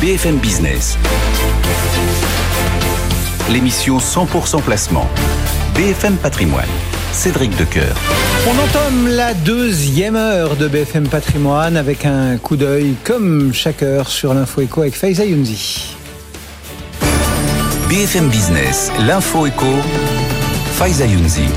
BFM Business. L'émission 100% placement. BFM Patrimoine. Cédric Decoeur. On entame la deuxième heure de BFM Patrimoine avec un coup d'œil, comme chaque heure, sur l'info éco avec Faiza Younzi. BFM Business, l'info éco, Faiza Younzi.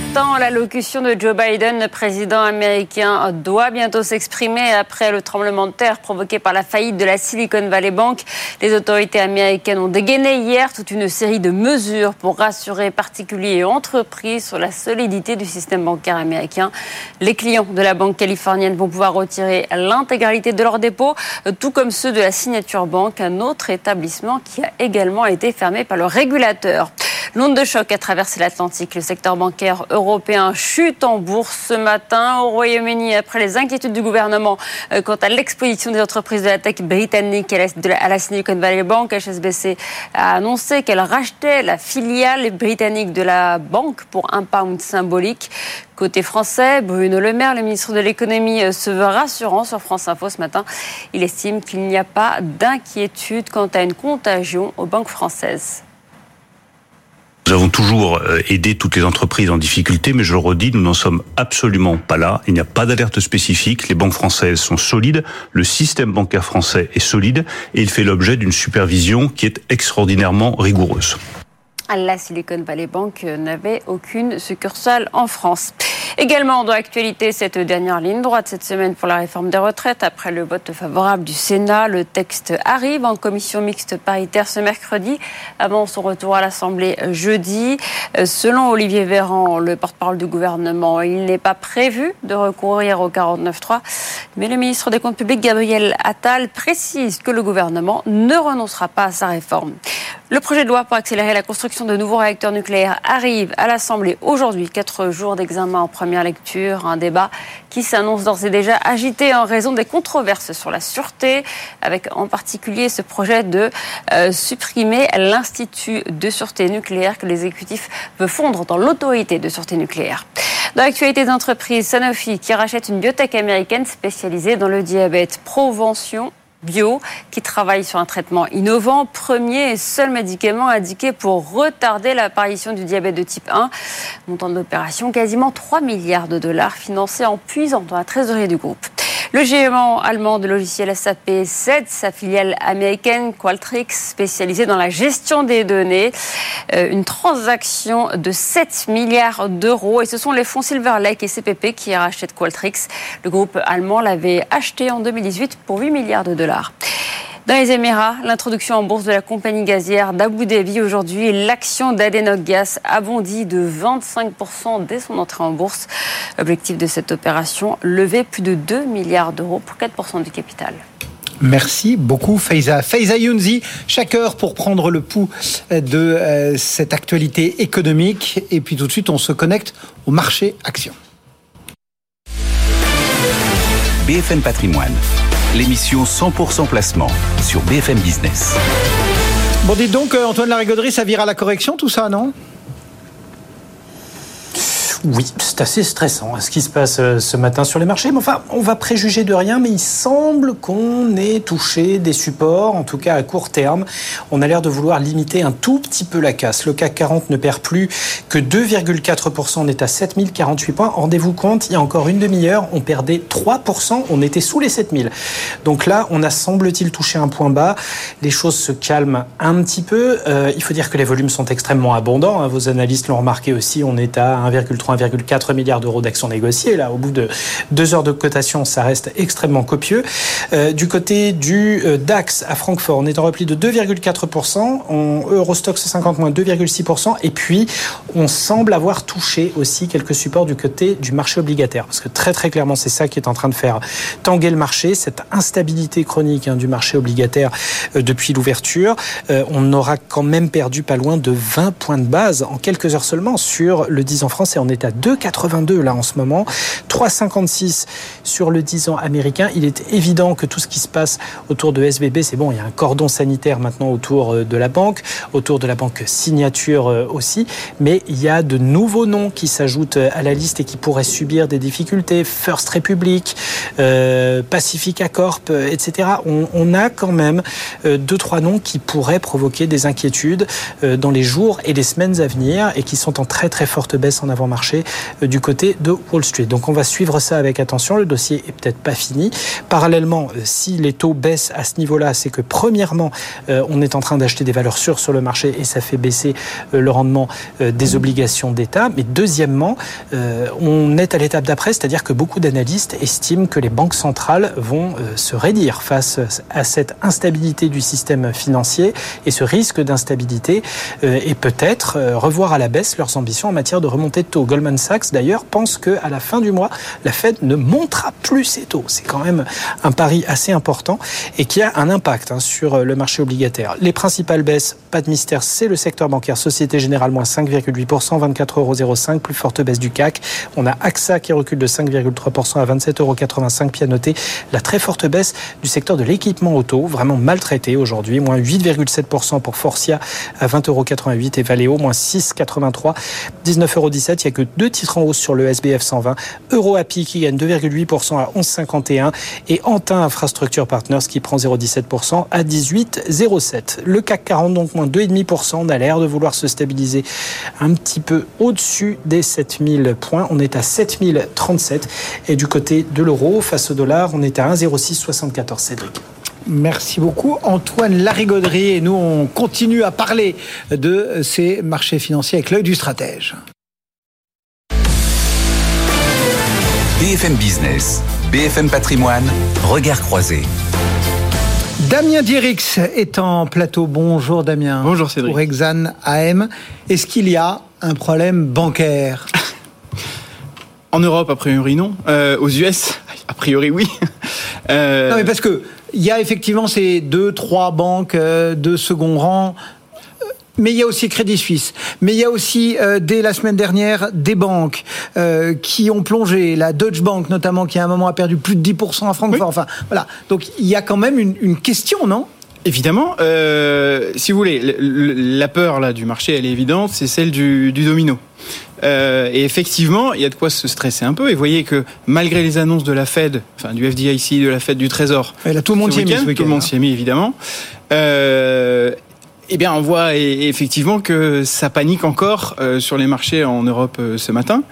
Attend l'allocution de Joe Biden. Le président américain doit bientôt s'exprimer après le tremblement de terre provoqué par la faillite de la Silicon Valley Bank. Les autorités américaines ont dégainé hier toute une série de mesures pour rassurer particuliers et entreprises sur la solidité du système bancaire américain. Les clients de la banque californienne vont pouvoir retirer l'intégralité de leurs dépôts, tout comme ceux de la Signature Bank, un autre établissement qui a également été fermé par le régulateur. L'onde de choc a traversé l'Atlantique. Le secteur bancaire européen chute en bourse ce matin au Royaume-Uni après les inquiétudes du gouvernement euh, quant à l'exposition des entreprises de la tech britannique à la Silicon Valley Bank. HSBC a annoncé qu'elle rachetait la filiale britannique de la banque pour un pound symbolique. Côté français, Bruno Le Maire, le ministre de l'économie, euh, se veut rassurant sur France Info ce matin. Il estime qu'il n'y a pas d'inquiétude quant à une contagion aux banques françaises. Nous avons toujours euh, aidé toutes les entreprises en difficulté, mais je le redis, nous n'en sommes absolument pas là. Il n'y a pas d'alerte spécifique. Les banques françaises sont solides. Le système bancaire français est solide et il fait l'objet d'une supervision qui est extraordinairement rigoureuse. La Silicon Valley Bank n'avait aucune succursale en France. Également dans l'actualité, cette dernière ligne droite cette semaine pour la réforme des retraites. Après le vote favorable du Sénat, le texte arrive en commission mixte paritaire ce mercredi, avant son retour à l'Assemblée jeudi. Euh, selon Olivier Véran, le porte-parole du gouvernement, il n'est pas prévu de recourir au 49.3, mais le ministre des Comptes publics, Gabriel Attal, précise que le gouvernement ne renoncera pas à sa réforme. Le projet de loi pour accélérer la construction de nouveaux réacteurs nucléaires arrive à l'Assemblée aujourd'hui, quatre jours d'examen en première lecture, un débat qui s'annonce d'ores et déjà agité en raison des controverses sur la sûreté, avec en particulier ce projet de euh, supprimer l'Institut de sûreté nucléaire que l'exécutif veut fondre dans l'autorité de sûreté nucléaire. Dans l'actualité des entreprises, Sanofi qui rachète une biotech américaine spécialisée dans le diabète. Provention bio qui travaille sur un traitement innovant, premier et seul médicament indiqué pour retarder l'apparition du diabète de type 1. Montant d'opération quasiment 3 milliards de dollars financés en puisant dans la trésorerie du groupe. Le géant allemand de logiciels SAP cède sa filiale américaine Qualtrics, spécialisée dans la gestion des données. Euh, une transaction de 7 milliards d'euros. Et ce sont les fonds Silver Lake et CPP qui rachètent Qualtrics. Le groupe allemand l'avait acheté en 2018 pour 8 milliards de dollars. Dans les Émirats, l'introduction en bourse de la compagnie gazière d'Abu Dhabi aujourd'hui, l'action d'Adenok Gas a bondi de 25% dès son entrée en bourse. Objectif de cette opération, lever plus de 2 milliards d'euros pour 4% du capital. Merci beaucoup Faiza. Faiza Younzi, chaque heure pour prendre le pouls de euh, cette actualité économique. Et puis tout de suite, on se connecte au marché action. BFM Patrimoine l'émission 100% placement sur BFM Business. Bon, dites donc, euh, Antoine Larigauderie, ça vire à la correction tout ça, non? Oui, c'est assez stressant hein, ce qui se passe euh, ce matin sur les marchés. Mais enfin, on va préjuger de rien, mais il semble qu'on ait touché des supports, en tout cas à court terme. On a l'air de vouloir limiter un tout petit peu la casse. Le CAC 40 ne perd plus que 2,4%. On est à 7048 points. Rendez-vous compte, il y a encore une demi-heure, on perdait 3%. On était sous les 7000. Donc là, on a semble-t-il touché un point bas. Les choses se calment un petit peu. Euh, il faut dire que les volumes sont extrêmement abondants. Hein. Vos analystes l'ont remarqué aussi. On est à 1,3 80,4 milliards d'euros d'actions négociées. Là, au bout de deux heures de cotation, ça reste extrêmement copieux. Euh, du côté du euh, DAX à Francfort, on est en repli de 2,4%, on, Eurostock 50 moins 2,6%, et puis on semble avoir touché aussi quelques supports du côté du marché obligataire, parce que très très clairement, c'est ça qui est en train de faire tanguer le marché, cette instabilité chronique hein, du marché obligataire euh, depuis l'ouverture. on aura quand même perdu pas loin de 20 points de base en quelques heures seulement sur le 10 ans français. On est à 2,82 là en ce moment, 3,56 sur le 10 ans américain. Il est évident que tout ce qui se passe autour de SBB, c'est bon, il y a un cordon sanitaire maintenant autour euh, de la banque, autour de la banque signature euh, aussi, mais il y a de nouveaux noms qui s'ajoutent euh, à la liste et qui pourraient subir des difficultés. First Republic, euh, Pacifica Corp, etc. On, on, a quand même deux, trois noms qui pourraient provoquer des inquiétudes dans les jours et les semaines à venir et qui sont en très très forte baisse en avant-marché du côté de Wall Street. Donc on va suivre ça avec attention. Le dossier est peut-être pas fini. Parallèlement, si les taux baissent à ce niveau-là, c'est que premièrement, euh, on est en train d'acheter des valeurs sûres sur le marché et ça fait baisser euh, le rendement euh, des obligations d'État. Mais deuxièmement, on est à l'étape d'après, c'est-à-dire que beaucoup d'analystes estiment que les banques centrales vont se raidir face à cette instabilité du système financier et ce risque d'instabilité et peut-être revoir à la baisse leurs ambitions en matière de remontée de taux. Goldman Sachs, d'ailleurs, pense qu'à la fin du mois, la Fed ne montera plus ses taux. C'est quand même un pari assez important et qui a un impact hein, sur le marché obligataire. Les principales baisses, pas de mystère, c'est le secteur bancaire. Société Générale, moins 5,8%, 24,05 euros, plus forte baisse du CAC. On a AXA qui recule de 5,3% à 27,85 euros, puis à noter la très forte baisse du secteur de l'équipement auto, vraiment maltraité aujourd'hui, moins 8,7% pour Forcia à 20,88 euros et Valeo, moins 6,83, 19,17 euros. Il n'y a que deux titres en hausse sur le SBF 120. EuroAPI qui gagne 2,8% à 11,51 et Antin Infrastructure Partners qui prend 0,17% à 18,07. Le CAC 40 donc moins 2,5%. On a l'air de vouloir se stabiliser un petit peu au-dessus des 7000 points. On est à 7037 et du côté de l'euro face au dollar, on est à 1,0674. Cédric. Merci beaucoup Antoine Larigauderie et nous on continue à parler de ces marchés financiers avec l'œil du stratège. BFM Business, BFM Patrimoine, regard croisé. Damien Dirix est en plateau. Bonjour Damien. Bonjour Cédric. Pour Exane AM. Est-ce qu'il y a un problème bancaire En Europe, a priori non. Euh, aux US, a priori oui. Euh... Non mais parce que il y a effectivement ces deux, trois banques euh, de second rang mais il y a aussi Crédit Suisse. Mais il y a aussi, euh, dès la semaine dernière, des banques euh, qui ont plongé. La Deutsche Bank, notamment, qui à un moment a perdu plus de 10% à Francfort. Enfin, voilà. Donc, il y a quand même une, une question, non? Évidemment, euh, si vous voulez, la peur là du marché, elle est évidente, c'est celle du, du domino. Euh, et effectivement, il y a de quoi se stresser un peu. Et vous voyez que malgré les annonces de la Fed, enfin du FDIC, de la Fed, du Trésor, et là, tout le monde s'y est mis, tout le monde s'y est mis évidemment. Euh, eh bien, on voit effectivement que ça panique encore euh, sur les marchés en Europe euh, ce matin.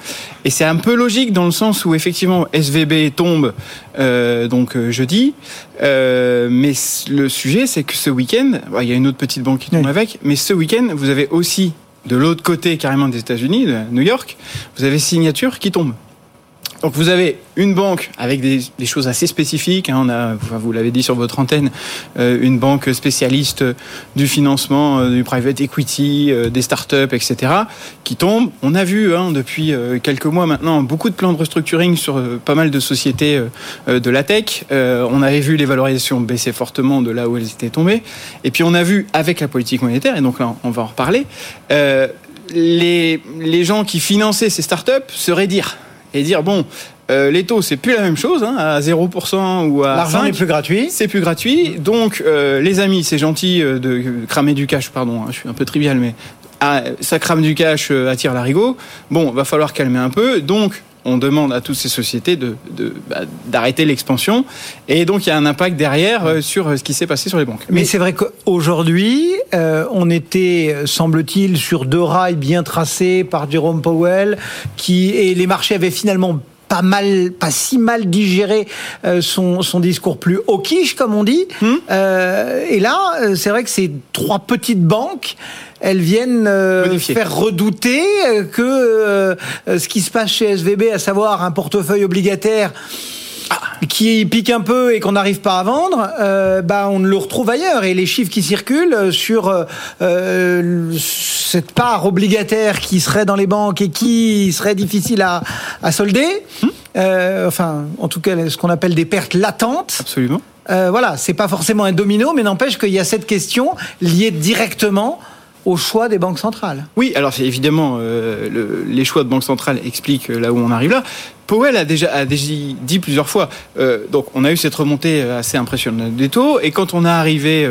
Et c'est un peu logique dans le sens où effectivement SVB tombe euh, donc jeudi. mais le sujet, c'est que ce week-end, il y a une autre petite banque qui tombe avec, mais ce week-end, vous avez aussi de l'autre côté carrément des États-Unis, de New York, vous avez Signature qui tombe. Donc vous avez une banque avec des, des choses assez spécifiques. Hein, on a, vous l'avez dit sur votre antenne, euh, une banque spécialiste du financement, euh, du private equity, euh, des startups, etc., qui tombe. On a vu hein, depuis quelques mois maintenant beaucoup de plans de restructuring sur pas mal de sociétés de la tech. on avait vu les valorisations baisser fortement de là où elles étaient tombées. Et puis on a vu avec la politique monétaire, et donc là on va en reparler, les, les gens qui finançaient ces startups se raidir et dire bon, euh, les taux, c'est plus la même chose, hein, à 0% ou à L'argent n'est plus gratuit. C'est plus gratuit. Donc, euh, les amis, c'est gentil euh, de cramer du cash, pardon, hein, je suis un peu trivial, mais ah, ça crame du cash, attire l'arigot. Bon, va falloir calmer un peu. Donc, on demande à toutes ces sociétés de, bah, d'arrêter l'expansion. Et donc, il y a un impact derrière euh, sur ce qui s'est passé sur les banques. Mais, c'est vrai qu'aujourd'hui, euh, on était, semble-t-il, sur deux rails bien tracés par Jerome Powell, qui, et les marchés avaient finalement pas mal, pas si mal digéré euh, son, son discours plus hawkish, comme on dit. Hmm. Euh, et là, euh, c'est vrai que ces trois petites banques, elles viennent euh, faire redouter que euh, ce qui se passe chez SVB, à savoir un portefeuille obligataire qui pique un peu et qu'on n'arrive pas à vendre, euh, bah on le retrouve ailleurs. Et les chiffres qui circulent euh, sur euh, euh, cette part obligataire qui serait dans les banques et qui serait difficile à, à solder, euh, enfin, en tout cas, ce qu'on appelle des pertes latentes. Absolument. Euh, voilà, c'est pas forcément un domino, mais n'empêche qu'il y a cette question liée directement au choix des banques centrales. Oui, alors c'est évidemment euh, le- les choix de banque centrale expliquent euh, là où on arrive là. Powell a déjà, dit plusieurs fois. euh, donc on a eu cette remontée assez impressionnante des taux, et quand on est arrivé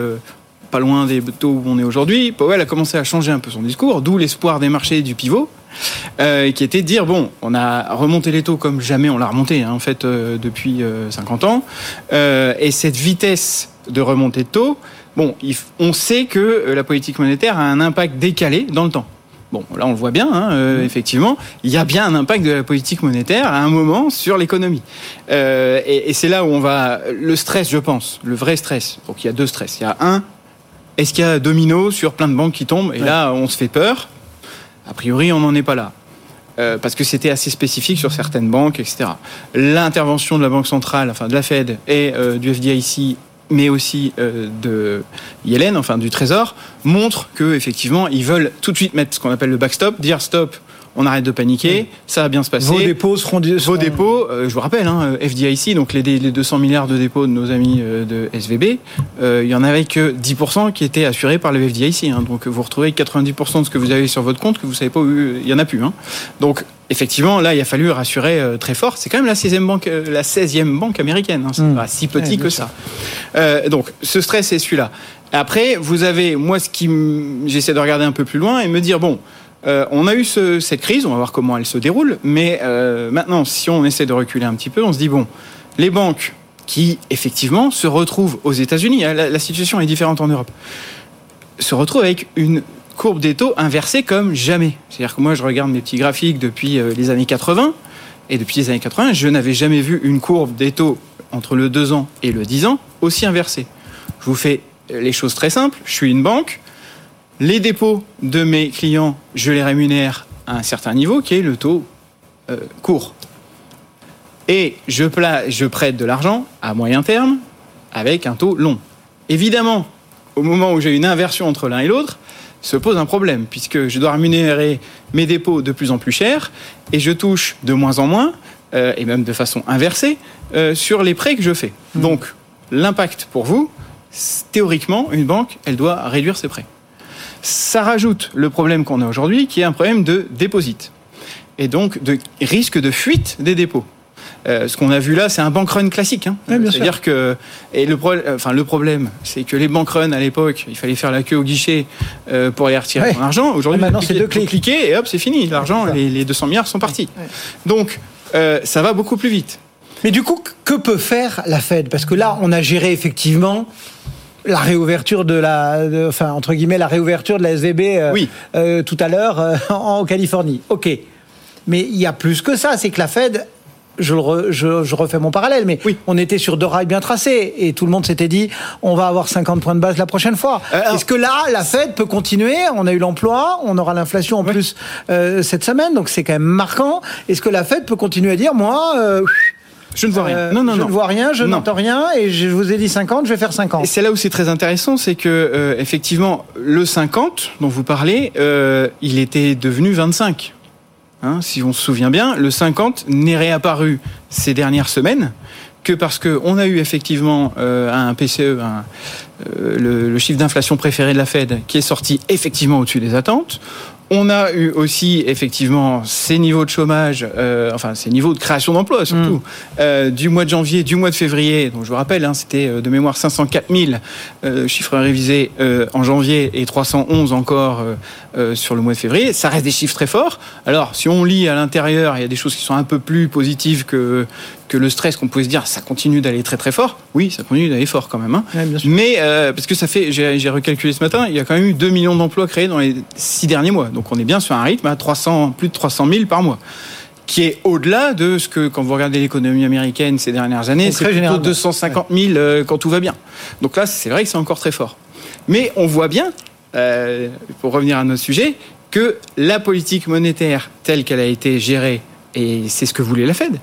pas loin des taux où on est aujourd'hui, Powell a commencé à changer un peu son discours, d'où l'espoir des marchés du pivot. qui était de dire bon, on a remonté les taux comme jamais on l'a remonté hein, en fait depuis euh, 50 ans, et cette vitesse de remontée de taux, bon, on sait que euh, la politique monétaire a un impact décalé dans le temps. Bon, là on le voit bien, hein, euh, effectivement, il y a bien un impact de la politique monétaire à un moment sur l'économie. Euh, et et c'est là où on va le stress, je pense, le vrai stress. Donc il y a deux stress. Il y a un, est-ce qu'il y a domino sur plein de banques qui tombent Et là on se fait peur? A priori, on n'en est pas là. Euh, parce que c'était assez spécifique sur certaines banques, etc. L'intervention de la Banque centrale, enfin de la Fed et euh, du FDIC, mais aussi euh, de Yellen, enfin du Trésor, montre que effectivement ils veulent tout de suite mettre ce qu'on appelle le backstop, dire stop, on arrête de paniquer, ça va bien se passer. Vos dépôts seront... Vos dépôts, euh, je vous rappelle, hein, FDIC, donc les, les 200 milliards de dépôts de nos amis euh, de SVB, euh, il y en avait que 10% qui étaient assurés par le FDIC. hein. donc vous retrouvez 90% de ce que vous avez sur votre compte que vous savez pas où il y en a plus. hein. Donc effectivement, là, il a fallu rassurer euh, très fort. C'est quand même la 16e banque, euh, la 16e banque américaine. Hein. C'est Mm. pas si petit Ouais, que ça. Euh, donc ce stress est celui-là. Après, vous avez, moi, ce qui, j'essaie de regarder un peu plus loin et me dire bon. Euh, on a eu ce- cette crise, on va voir comment elle se déroule, mais euh, maintenant, si on essaie de reculer un petit peu, on se dit bon, les banques qui effectivement se retrouvent aux États-Unis, hein, la, la situation est différente en Europe, se retrouvent avec une courbe des taux inversée comme jamais. C'est-à-dire que moi, je regarde mes petits graphiques depuis euh, les années 80, et depuis les années 80, je n'avais jamais vu une courbe des taux entre le 2 ans et le 10 ans aussi inversée. Je vous fais les choses très simples. Je suis une banque. Les dépôts de mes clients, je les rémunère à un certain niveau, qui est le taux euh, court. Et je, pla- je prête de l'argent à moyen terme avec un taux long. Évidemment, au moment où j'ai une inversion entre l'un et l'autre, se pose un problème, puisque je dois rémunérer mes dépôts de plus en plus cher, et je touche de moins en moins, euh, et même de façon inversée, euh, sur les prêts que je fais. Donc, l'impact pour vous, théoriquement, une banque, elle doit réduire ses prêts. Ça rajoute le problème qu'on a aujourd'hui, qui est un problème de déposit, et donc de risque de fuite des dépôts. Euh, ce qu'on a vu là, c'est un bank run classique. Hein. Oui. C'est-à-dire que et le, pro- enfin, le problème, c'est que les bank runs à l'époque, il fallait faire la queue au guichet euh, pour aller retirer Ouais. son argent. Aujourd'hui, Ah, maintenant, vous c'est deux clics. et hop, c'est fini. L'argent, les, les 200 milliards sont partis. Ouais. Donc, euh, ça va beaucoup plus vite. Mais du coup, que peut faire la Fed? Parce que là, on a géré effectivement la réouverture de la, de- enfin entre guillemets, la réouverture de la SVB euh, Oui. euh, tout à l'heure euh, en, en Californie. Ok, mais il y a plus que ça. C'est que la Fed, je, le re- je, je refais mon parallèle, mais Oui. on était sur deux rails bien tracés et tout le monde s'était dit, on va avoir 50 points de base la prochaine fois. Est-ce que là, la Fed peut continuer? On a eu l'emploi, on aura l'inflation en Oui. plus euh, cette semaine, donc c'est quand même marquant. Est-ce que la Fed peut continuer à dire, moi euh, Je ne vois rien. euh, non, non, je non. ne vois rien, je Non. n'entends rien, et je vous ai dit 50, je vais faire 50. Et c'est là où c'est très intéressant, c'est que euh, effectivement le 50 dont vous parlez, euh, il était devenu 25. Hein, si on se souvient bien, le 50 n'est réapparu ces dernières semaines que parce que on a eu effectivement euh, un PCE, un, le, le chiffre d'inflation préféré de la Fed, qui est sorti effectivement au-dessus des attentes. On a eu aussi effectivement ces niveaux de chômage, euh, enfin ces niveaux de création d'emplois surtout, euh, du mois de janvier, du mois de février. Donc je vous rappelle, hein, c'était euh, de mémoire 504 000 euh, chiffres révisés euh, en janvier et 311 encore euh, euh, sur le mois de février. Ça reste des chiffres très forts. Alors si on lit à l'intérieur, il y a des choses qui sont un peu plus positives que que le stress qu'on pouvait se dire, ça continue d'aller très très fort. Oui, ça continue d'aller fort quand même. Hein. Ouais. Mais euh, parce que ça fait, j'ai recalculé ce matin, il y a quand même eu 2 millions d'emplois créés dans les six derniers mois. Donc on est bien sur un rythme à 300, plus de 300 000 par mois. qui est au-delà de ce que, quand vous regardez l'économie américaine ces dernières années, c'est plutôt 250 000 euh, quand tout va bien. Donc là, c'est vrai que c'est encore très fort. Mais on voit bien, euh, pour revenir à notre sujet, que la politique monétaire telle qu'elle a été gérée, et c'est ce que voulait la Fed,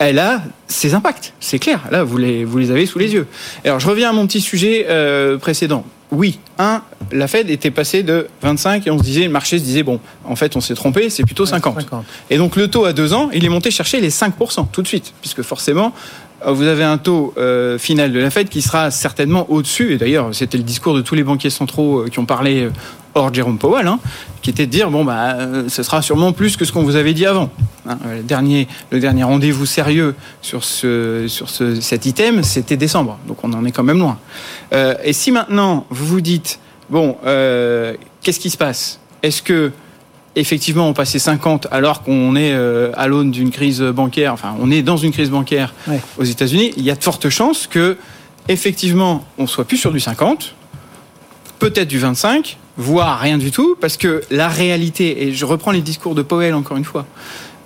elle a ses impacts, c'est clair. Là, vous les, vous les avez sous les yeux. Alors, je reviens à mon petit sujet euh, précédent. Oui, un, la Fed était passée de 25 et on se disait, le marché se disait, bon, en fait, on s'est trompé, c'est plutôt 50. 50. Et donc, le taux à deux ans, il est monté chercher les 5% tout de suite, puisque forcément, vous avez un taux euh, final de la Fed qui sera certainement au-dessus, et d'ailleurs c'était le discours de tous les banquiers centraux euh, qui ont parlé hors Jérôme Powell, hein, qui était de dire bon bah ce sera sûrement plus que ce qu'on vous avait dit avant. Hein. le dernier, le dernier rendez-vous sérieux sur ce sur ce, cet item, c'était décembre, donc on en est quand même loin. et si maintenant vous vous dites bon, qu'est-ce qui se passe? Est-ce que effectivement, on passait 50 alors qu'on est euh, à l'aune d'une crise bancaire, enfin, on est dans une crise bancaire aux États-Unis, il y a de fortes chances que, effectivement, on soit plus sur du 50, peut-être du 25, voire rien du tout, parce que la réalité, et je reprends les discours de Powell encore une fois,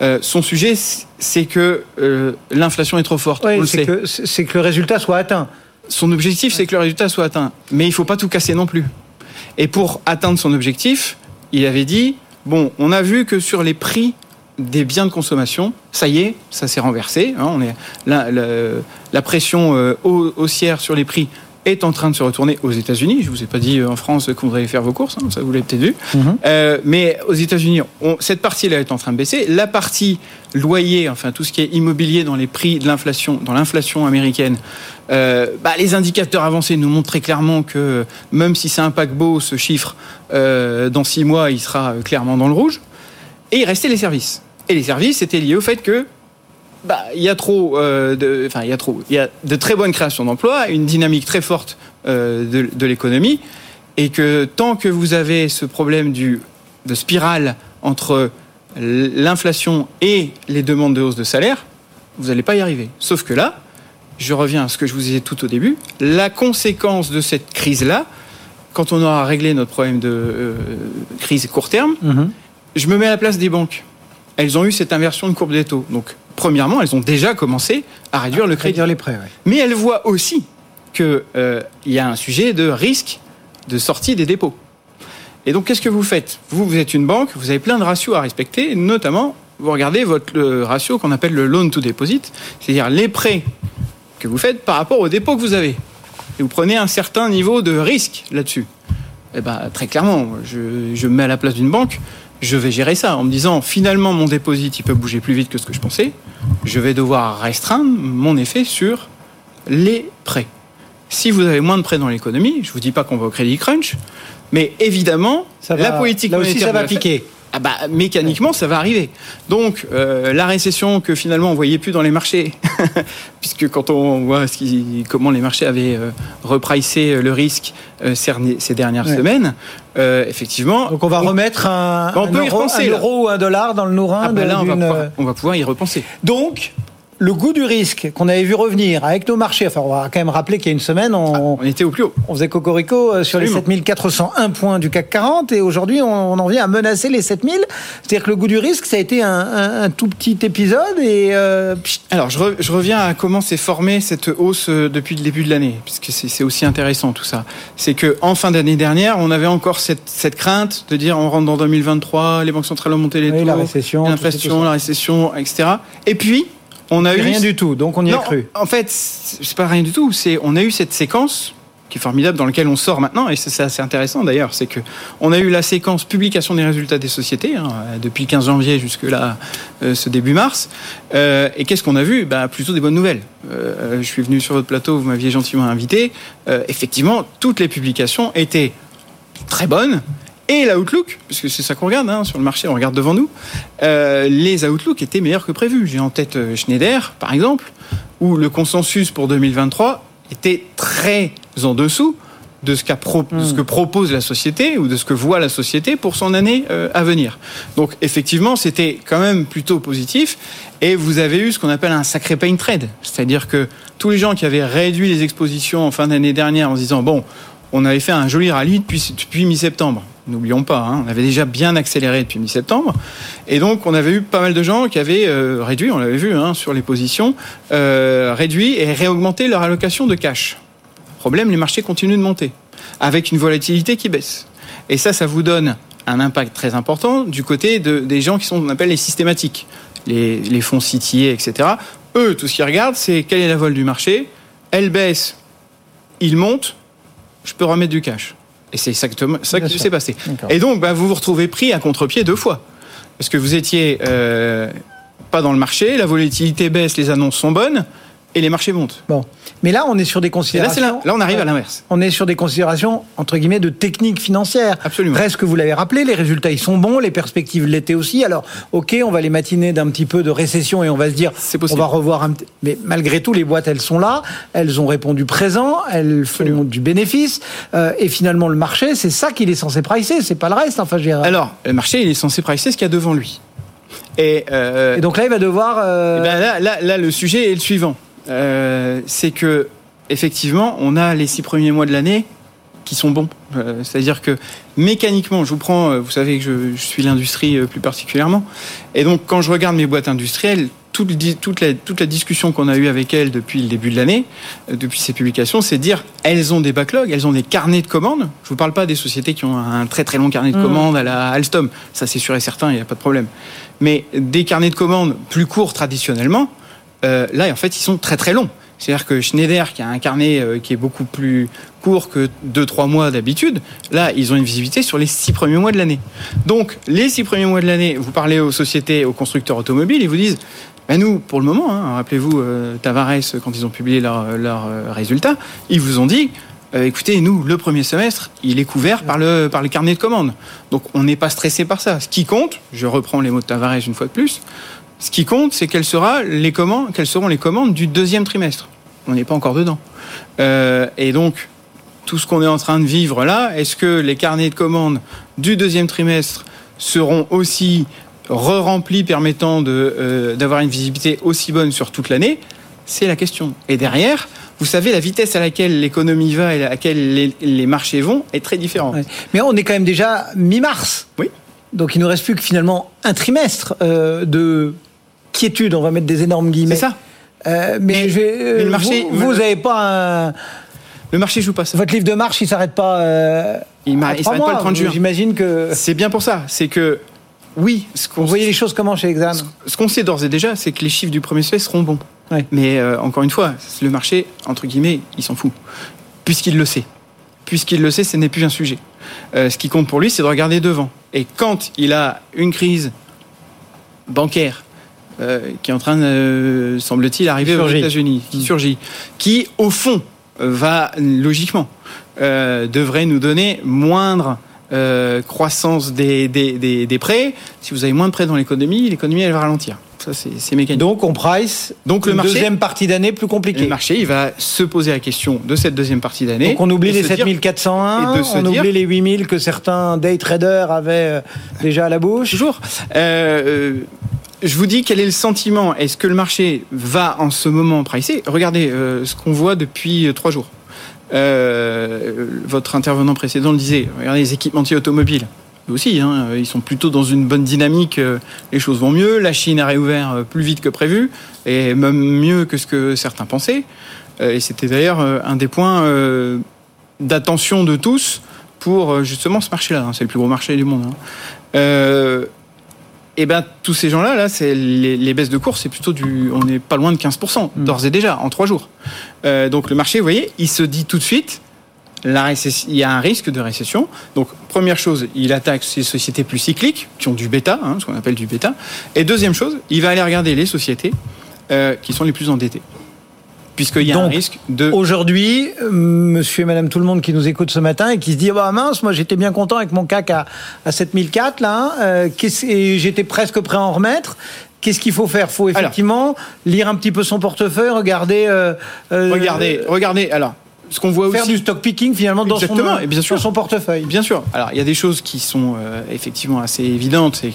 euh, son sujet, c'est que euh, l'inflation est trop forte. c'est que, que le résultat soit atteint. Son objectif, c'est que le résultat soit atteint. Mais il ne faut pas tout casser non plus. Et pour atteindre son objectif, il avait dit Bon, on a vu que sur les prix des biens de consommation, ça y est, ça s'est renversé. Hein, la, pression euh, haussière sur les prix est en train de se retourner aux États-Unis. Je vous ai pas dit euh, en France qu'on voudrait faire vos courses, hein, ça vous l'avez peut-être vu. Mhm. Euh, mais aux États-Unis, cette partie-là est en train de baisser. La partie loyer, enfin tout ce qui est immobilier dans les prix de l'inflation, dans l'inflation américaine, euh, bah, les indicateurs avancés nous montrent très clairement que même si c'est un paquebot, ce chiffre, euh, dans six mois, il sera clairement dans le rouge. Et il restait les services. Et les services étaient liés au fait que bah, il y a trop, euh, de, enfin il y a trop, il y a de très bonnes créations d'emplois, une dynamique très forte euh, de, de l'économie, et que tant que vous avez ce problème du, de spirale entre l'inflation et les demandes de hausse de salaire, vous n'allez pas y arriver. Sauf que là, je reviens à ce que je vous disais tout au début, la conséquence de cette crise-là, quand on aura réglé notre problème de euh, crise court terme, mhm. je me mets à la place des banques. Elles ont eu cette inversion de courbe des taux. Donc, premièrement, elles ont déjà commencé à réduire le crédit. les prêts, Mais elles voient aussi qu'il euh, y a un sujet de risque de sortie des dépôts. Et donc, qu'est-ce que vous faites? Vous, vous êtes une banque, vous avez plein de ratios à respecter, notamment, vous regardez votre ratio qu'on appelle le loan to deposit, c'est-à-dire les prêts que vous faites par rapport aux dépôts que vous avez. Et vous prenez un certain niveau de risque là-dessus. Eh ben, très clairement, je, je me mets à la place d'une banque, je vais gérer ça en me disant finalement mon dépôt il peut bouger plus vite que ce que je pensais. Je vais devoir restreindre mon effet sur les prêts. Si vous avez moins de prêts dans l'économie, je vous dis pas qu'on va au crédit crunch, mais évidemment, la politique là aussi ça va piquer ah bah, mécaniquement, ça va arriver. Donc, euh, la récession que finalement on voyait plus dans les marchés, puisque quand on voit ce qui, comment les marchés avaient euh, repricé le risque euh, ces dernières semaines, euh, effectivement. Donc on va remettre un, on peut euro, y un euro ou un dollar dans le nourrin. Ah bah là, on va, pouvoir, on va pouvoir y repenser. Donc, le goût du risque qu'on avait vu revenir avec nos marchés, enfin on va quand même rappeler qu'il y a une semaine, on, ah, était au plus haut. On faisait cocorico euh, sur les 7401 points du CAC 40 et aujourd'hui on, en vient à menacer les 7000. C'est-à-dire que le goût du risque, ça a été un, tout petit épisode et... Euh, Alors je, reviens à comment s'est formée cette hausse euh, depuis le début de l'année, puisque c'est aussi intéressant tout ça. C'est que en fin d'année dernière, on avait encore cette, crainte de dire on rentre dans 2023, les banques centrales ont monté les taux, la récession, l'inflation, la récession, etc. Et puis on a eu rien du tout, donc on y a cru. En fait, c'est pas rien du tout. C'est on a eu cette séquence qui est formidable dans laquelle on sort maintenant et c'est assez intéressant d'ailleurs, c'est que on a eu la séquence publication des résultats des sociétés hein, depuis le 15 janvier jusque là euh, ce début mars. Euh, et qu'est-ce qu'on a vu? Bah, plutôt des bonnes nouvelles. Euh, je suis venu sur votre plateau, vous m'aviez gentiment invité. effectivement, toutes les publications étaient très bonnes et l'outlook, puisque c'est ça qu'on regarde hein, sur le marché, on regarde devant nous, euh, les outlooks étaient meilleurs que prévu. J'ai en tête euh, Schneider, par exemple, où le consensus pour 2023 était très en dessous de ce, de ce, que hmm. propose la société ou de ce que voit la société pour son année euh, à venir. Donc effectivement, c'était quand même plutôt positif. Et vous avez eu ce qu'on appelle un sacré pain trade, c'est-à-dire que tous les gens qui avaient réduit les expositions en fin d'année dernière en se disant bon, on avait fait un joli rallye depuis, depuis mi-septembre N'oublions pas, hein, on avait déjà bien accéléré depuis mi-septembre. Et donc, on avait eu pas mal de gens qui avaient euh, réduit, on l'avait vu hein, sur les positions, euh, réduit et réaugmenté leur allocation de cash. Problème, les marchés continuent de monter, avec une volatilité qui baisse. Et ça, ça vous donne un impact très important du côté de, des gens qui sont, on appelle les systématiques, les, fonds citiers, etc. Eux, tout ce qu'ils regardent, c'est quelle est la vol du marché. Elle baisse, il monte, je peux remettre du cash. Et c'est exactement ça qui s'est passé. Et donc, bah, vous vous retrouvez pris à contre-pied deux fois. Parce que vous étiez euh, pas dans le marché, la volatilité baisse, les annonces sont bonnes, et les marchés montent. Bon. Mais là, on est sur des considérations. Là, là, là, on arrive à l'inverse. On est sur des considérations, entre guillemets, de technique financière. Absolument. Reste que vous l'avez rappelé, les résultats, ils sont bons, les perspectives l'étaient aussi. Alors, OK, on va les matiner d'un petit peu de récession et on va se dire, on va revoir un petit... Mais malgré tout, les boîtes, elles sont là, elles ont répondu présent, elles font du bénéfice. Euh, et finalement, le marché, c'est ça qu'il est censé pricer, c'est pas le reste. Enfin, je. Alors, le marché, il est censé pricer ce qu'il y a devant lui. Et, euh, et, donc là, il va devoir. Euh... Ben là, là, là, le sujet est le suivant. Euh, c'est que effectivement, on a les six premiers mois de l'année qui sont bons. Euh, C'est-à-dire que mécaniquement, je vous prends, euh, vous savez que je, je suis l'industrie euh, plus particulièrement, et donc quand je regarde mes boîtes industrielles, toute, toute, la, toute la discussion qu'on a eue avec elles depuis le début de l'année, euh, depuis ces publications, c'est de dire elles ont des backlogs, elles ont des carnets de commandes. Je vous parle pas des sociétés qui ont un très très long carnet de commandes mmh. à la Alstom, ça c'est sûr et certain, il n'y a pas de problème. Mais des carnets de commandes plus courts traditionnellement, euh, là en fait ils sont très très longs. C'est-à-dire que Schneider, qui a un carnet euh, qui est beaucoup plus court que 2-3 mois d'habitude, là, ils ont une visibilité sur les 6 premiers mois de l'année. Donc, les 6 premiers mois de l'année, vous parlez aux sociétés, aux constructeurs automobiles, ils vous disent, ben nous, pour le moment, hein, rappelez-vous euh, Tavares, quand ils ont publié leurs leur, résultats, ils vous ont dit, écoutez, nous, le premier semestre, il est couvert par le, par le carnet de commandes. Donc, on n'est pas stressé par ça. Ce qui compte, je reprends les mots de Tavares une fois de plus, ce qui compte, c'est quelles, sera les commandes, quelles seront les commandes du deuxième trimestre. On n'est pas encore dedans. Euh, et donc, tout ce qu'on est en train de vivre là, est-ce que les carnets de commandes du deuxième trimestre seront aussi re-remplis, permettant euh, d'avoir une visibilité aussi bonne sur toute l'année? C'est la question. Et derrière, vous savez, la vitesse à laquelle l'économie va et à laquelle les, les, marchés vont est très différente. Ouais. Mais on est quand même déjà mi-mars. Oui. Donc il nous reste plus que finalement un trimestre euh, de quiétude, on va mettre des énormes guillemets. C'est ça. Euh, mais, mais, je, mais, le marché, vous n'avez pas un. Le marché joue pas ça. Votre livre de marche, il s'arrête pas. Euh, il ne s'arrête pas le 30 juin. J'imagine que. C'est bien pour ça. C'est que oui. Ce Vous voyez les choses comment chez Exam Ce qu'on sait d'ores et déjà, c'est que les chiffres du premier semestre seront bons. Ouais. Mais euh, encore une fois, le marché, entre guillemets, il s'en fout, puisqu'il le sait. Puisqu'il le sait, ce n'est plus un sujet. Euh, ce qui compte pour lui, c'est de regarder devant. Et quand il a une crise bancaire euh, qui est en train, de, semble-t-il, arriver aux États-Unis, qui mmh. surgit, qui, au fond, va logiquement euh, devrait nous donner moindre euh, croissance des, des, des, des, prêts. Si vous avez moins de prêts dans l'économie, l'économie elle va ralentir. Ça c'est mécanique. Donc on price. Donc le marché, deuxième partie d'année plus compliquée. Le marché il va se poser la question de cette deuxième partie d'année. Donc on oublie les 7401, on dire, oublie les 8000 que certains day traders avaient déjà à la bouche. Toujours. Euh, je vous dis quel est le sentiment. Est-ce que le marché va en ce moment pricer? Regardez euh, ce qu'on voit depuis trois jours. Euh, votre intervenant précédent le disait. Regardez les équipementiers automobiles. Eux aussi, hein, ils sont plutôt dans une bonne dynamique. Les choses vont mieux. La Chine a réouvert plus vite que prévu et même mieux que ce que certains pensaient. Et c'était d'ailleurs un des points d'attention de tous pour justement ce marché-là. C'est le plus gros marché du monde. Hein. Euh, et eh ben tous ces gens-là, là, c'est les, les, baisses de cours, c'est plutôt du, on n'est pas loin de 15% Mm. d'ores et déjà en trois jours. Euh, donc le marché, vous voyez, il se dit tout de suite, la récession, il y a un risque de récession. Donc première chose, il attaque ces sociétés plus cycliques qui ont du bêta, hein, ce qu'on appelle du bêta. Et deuxième chose, il va aller regarder les sociétés euh, qui sont les plus endettées puisqu'il y a Donc, un risque de. Aujourd'hui, euh, monsieur et madame tout le monde qui nous écoute ce matin et qui se dit bah mince, moi j'étais bien content avec mon CAC à, à 7004 là, hein, euh, et j'étais presque prêt à en remettre. Qu'est-ce qu'il faut faire? Faut effectivement alors, lire un petit peu son portefeuille, regarder. Euh, regardez, regardez. Alors, ce qu'on voit faire aussi. du stock picking finalement dans Exactement, son, et bien sûr. dans son portefeuille. Bien sûr. Alors, il y a des choses qui sont euh, effectivement assez évidentes. C'est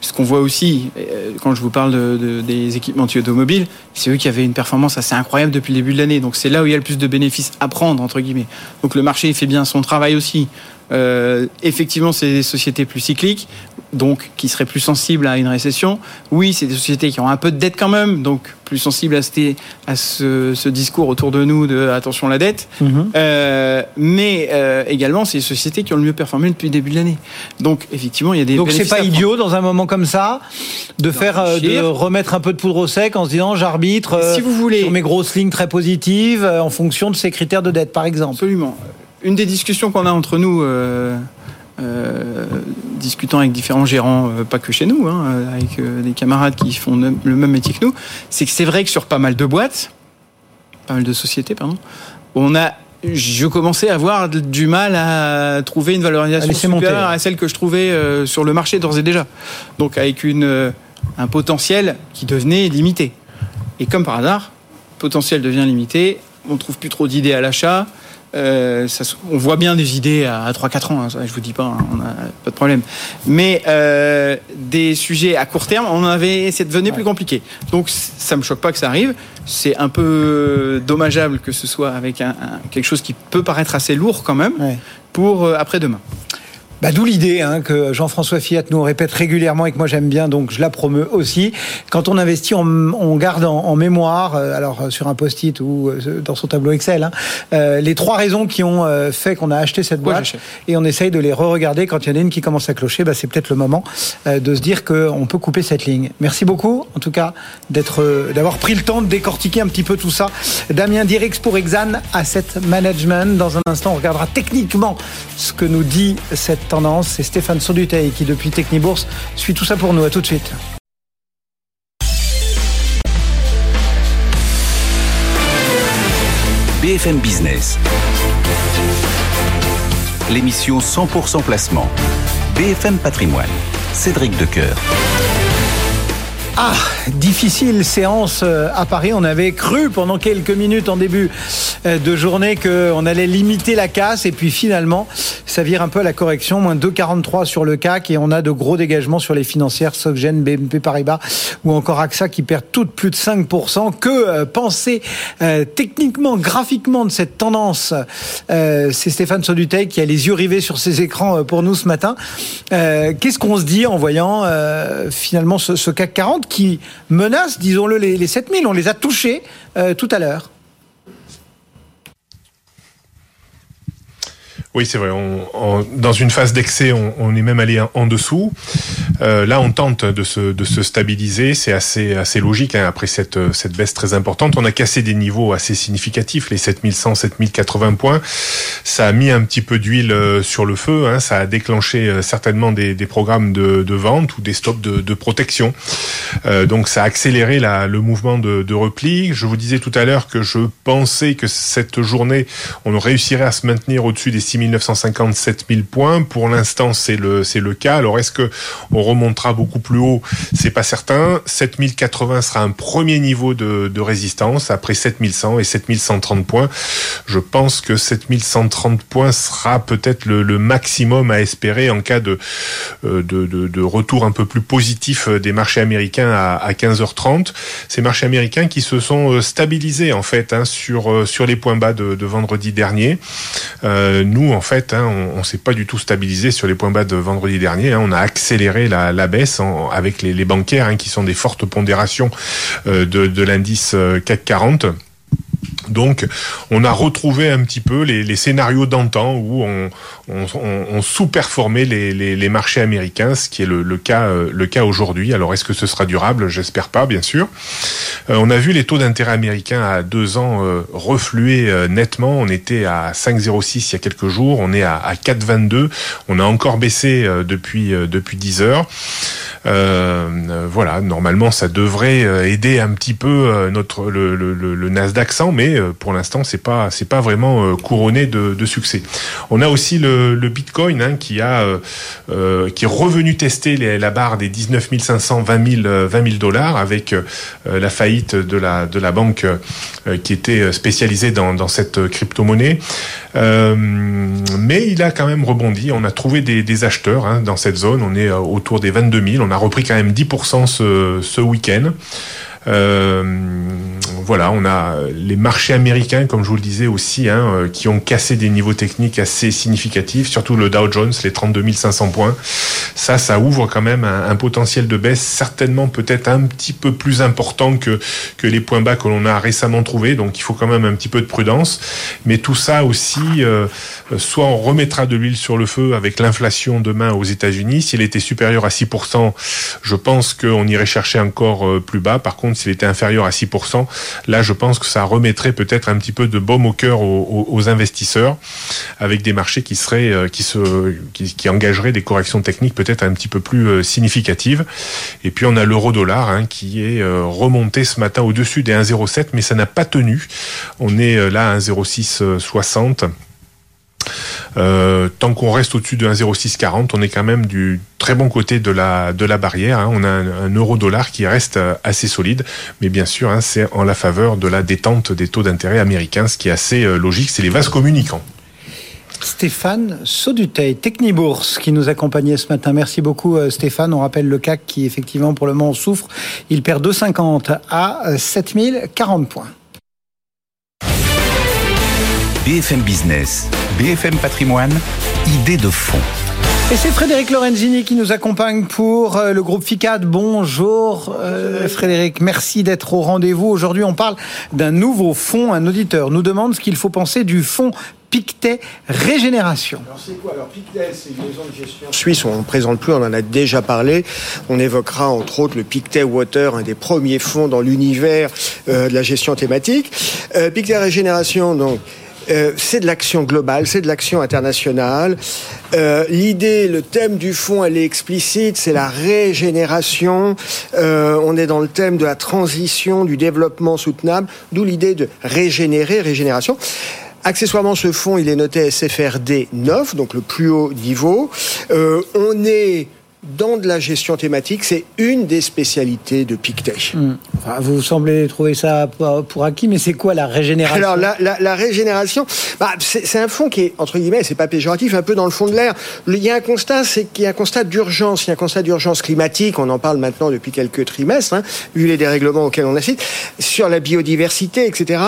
ce qu'on voit aussi, euh, quand je vous parle de, de, des équipementiers automobiles, c'est eux qui avaient une performance assez incroyable depuis le début de l'année. Donc c'est là où il y a le plus de bénéfices à prendre, entre guillemets. Donc le marché fait bien son travail aussi Euh, effectivement, c'est des sociétés plus cycliques, donc qui seraient plus sensibles à une récession. Oui, c'est des sociétés qui ont un peu de dette quand même, donc plus sensibles à, ce, à ce, discours autour de nous de attention la dette. Mhm. Euh, mais euh, également, c'est les sociétés qui ont le mieux performé depuis le début de l'année. Donc effectivement, il y a des. Donc c'est pas idiot dans un moment comme ça de faire, euh, de remettre un peu de poudre au sec en se disant j'arbitre si vous voulez. sur mes grosses lignes très positives en fonction de ces critères de dette, par exemple. Absolument. Une des discussions qu'on a entre nous. Euh, discutant avec différents gérants, euh, pas que chez nous, hein, avec euh, des camarades qui font le même métier que nous, c'est que c'est vrai que sur pas mal de boîtes, pas mal de sociétés, pardon, on a je commençais à avoir du mal à trouver une valorisation supérieure à celle que je trouvais sur le marché d'ores et déjà. Donc avec une, un potentiel qui devenait limité. Et comme par hasard, le potentiel devient limité, on ne trouve plus trop d'idées à l'achat, euh, ça, on voit bien des idées à, 3-4 ans, hein, je vous dis pas, hein, on pas de problème. Mais euh, des sujets à court terme, on avait, c'est devenu plus compliqué. Donc ça me choque pas que ça arrive. C'est un peu dommageable que ce soit avec un, quelque chose qui peut paraître assez lourd quand même pour euh, après-demain. Bah, D'où l'idée hein, que Jean-François Fiat nous répète régulièrement et que moi j'aime bien, donc je la promeux aussi. Quand on investit, on, garde en, mémoire, euh, alors euh, sur un post-it ou euh, dans son tableau Excel, hein, les trois raisons qui ont fait qu'on a acheté cette boîte et on essaye de les re-regarder. Quand il y en a une qui commence à clocher, bah, c'est peut-être le moment de se dire qu'on peut couper cette ligne. Merci beaucoup, en tout cas, d'être, d'avoir pris le temps de décortiquer un petit peu tout ça. Damien Dirix pour Exane Asset Management. Dans un instant, on regardera techniquement ce que nous dit cette C'est Stéphane Sauduteil qui, depuis Technibourse, suit tout ça pour nous. À tout de suite. BFM Business. L'émission 100% placement. BFM Patrimoine. Cédric Decoeur. Ah, difficile séance euh, à Paris. On avait cru pendant quelques minutes en début euh, de journée qu'on allait limiter la casse et puis finalement, ça vire un peu à la correction. Moins 2,43 sur le CAC et on a de gros dégagements sur les financières, Soggen, BNP Paribas ou encore AXA qui perdent toutes plus de 5%. Que euh, penser techniquement, graphiquement de cette tendance C'est Stéphane Soduteil qui a les yeux rivés sur ses écrans pour nous ce matin. Qu'est-ce qu'on se dit en voyant finalement ce, ce CAC 40 qui menacent, disons-le, les, les 7000. On les a touchés euh, tout à l'heure. Oui, c'est vrai. Dans une phase d'excès, on, est même allé en, dessous. Euh, là, on tente de se, stabiliser. C'est assez, logique. Hein, après cette, cette baisse très importante, on a cassé des niveaux assez significatifs, les 7100, 7080 points. Ça a mis un petit peu d'huile euh, sur le feu. Hein, ça a déclenché euh, certainement des, programmes de, vente ou des stops de, protection. Donc, ça a accéléré le mouvement de, de repli. Je vous disais tout à l'heure que je pensais que cette journée, on réussirait à se maintenir au-dessus des 6 1950, 7000 points. Pour l'instant, c'est le, c'est le cas. Alors, est-ce que on remontera beaucoup plus haut? C'est pas certain. 7080 sera un premier niveau de, résistance après 7100 et 7130 points. Je pense que 7130 points sera peut-être le, maximum à espérer en cas de, euh, de, de, de, retour un peu plus positif des marchés américains à, à 15h30. Ces marchés américains qui se sont euh, stabilisés en fait hein, sur, euh, sur les points bas de, vendredi dernier. Euh, nous, en fait, hein, on, ne s'est pas du tout stabilisé sur les points bas de vendredi dernier. Hein. on a accéléré la, baisse avec les, bancaires, hein, qui sont des fortes pondérations euh, de, de l'indice euh, CAC 40. Donc, on a retrouvé un petit peu les, scénarios d'antan où on, sous-performait les, marchés américains, ce qui est le, cas, euh, le cas aujourd'hui. Alors, est-ce que ce sera durable? J'espère pas, bien sûr. Euh, on a vu les taux d'intérêt américains à deux ans euh, refluer nettement. On était à 5,06 il y a quelques jours. On est à, à 4,22. On a encore baissé depuis depuis 10 heures. voilà, normalement, ça devrait aider un petit peu le, le, le Nasdaq 100, mais pour l'instant, c'est pas c'est pas vraiment euh, couronné de, succès. On a aussi le, Bitcoin hein, qui a euh, qui est revenu tester la barre des 19 500 20 000 20 000 dollars avec la faillite de la de la banque qui était spécialisée dans, cette crypto-monnaie. mais il a quand même rebondi. On a trouvé des, des acheteurs hein, dans cette zone. On est autour des 22 000. On a repris quand même 10% ce, ce week-end. Euh, voilà, on a les marchés américains, comme je vous le disais aussi, hein, qui ont cassé des niveaux techniques assez significatifs, surtout le Dow Jones, les 32 500 points. Ça, ça ouvre quand même un, potentiel de baisse certainement peut-être un petit peu plus important que, que les points bas que l'on a récemment trouvés. Donc il faut quand même un petit peu de prudence. Mais tout ça aussi, euh, soit on remettra de l'huile sur le feu avec l'inflation demain aux États-Unis. S'il était supérieur à 6%, je pense qu'on irait chercher encore euh, plus bas. Par contre, s'il était inférieur à 6%, là, je pense que ça remettrait peut-être un petit peu de baume au cœur aux, investisseurs avec des marchés qui seraient, euh, qui engageraient des corrections techniques peut-être un petit peu plus significatives. Et puis on a l'euro-dollar hein, qui est remonté ce matin au-dessus des 1,07, mais ça n'a pas tenu. On est là à 1,0660. Euh, tant qu'on reste au-dessus de 1,0640, on est quand même du très bon côté de la, barrière. Hein. On a un, euro-dollar qui reste euh, assez solide, mais bien sûr, hein, c'est en la faveur de la détente des taux d'intérêt américains, ce qui est assez euh, logique. C'est les vases communicants. Stéphane Sauduteil, Technibourse, qui nous accompagnait ce matin. Merci beaucoup Stéphane. On rappelle le CAC qui effectivement pour le moment souffre. Il perd 2,50 à 7040 points. BFM Business, BFM Patrimoine, idée de fond. Et c'est Frédéric Lorenzini qui nous accompagne pour euh, le groupe FICAD. Bonjour euh, Frédéric, merci d'être au rendez-vous. Aujourd'hui, on parle d'un nouveau fonds. Un auditeur nous demande ce qu'il faut penser du fonds Pictet Régénération. Alors c'est quoi? Alors Pictet, c'est une maison de gestion suisse, on ne présente plus, on en a déjà parlé. On évoquera entre autres le Pictet Water, un des premiers fonds dans l'univers euh, de la gestion thématique. Euh, Pictet Régénération, donc euh, c'est de l'action globale, c'est de l'action internationale. Euh, L'idée, le thème du fond, elle est explicite, c'est la régénération. Euh, on est dans le thème de la transition, du développement soutenable, d'où l'idée de régénérer, régénération. Accessoirement, ce fonds, il est noté SFRD 9, donc le plus haut niveau. On est dans de la gestion thématique, c'est une des spécialités de Pictet. Hmm. vous semblez trouver ça pour acquis, mais c'est quoi la régénération? Alors la, la, la régénération, bah, c'est un fonds qui est entre guillemets, c'est pas péjoratif, un peu dans le fond de l'air. Il y a un constat, c'est qu'il y a un constat d'urgence, il y a un constat d'urgence climatique. On en parle maintenant depuis quelques trimestres, hein, vu les dérèglements auxquels on assiste, sur la biodiversité, etc.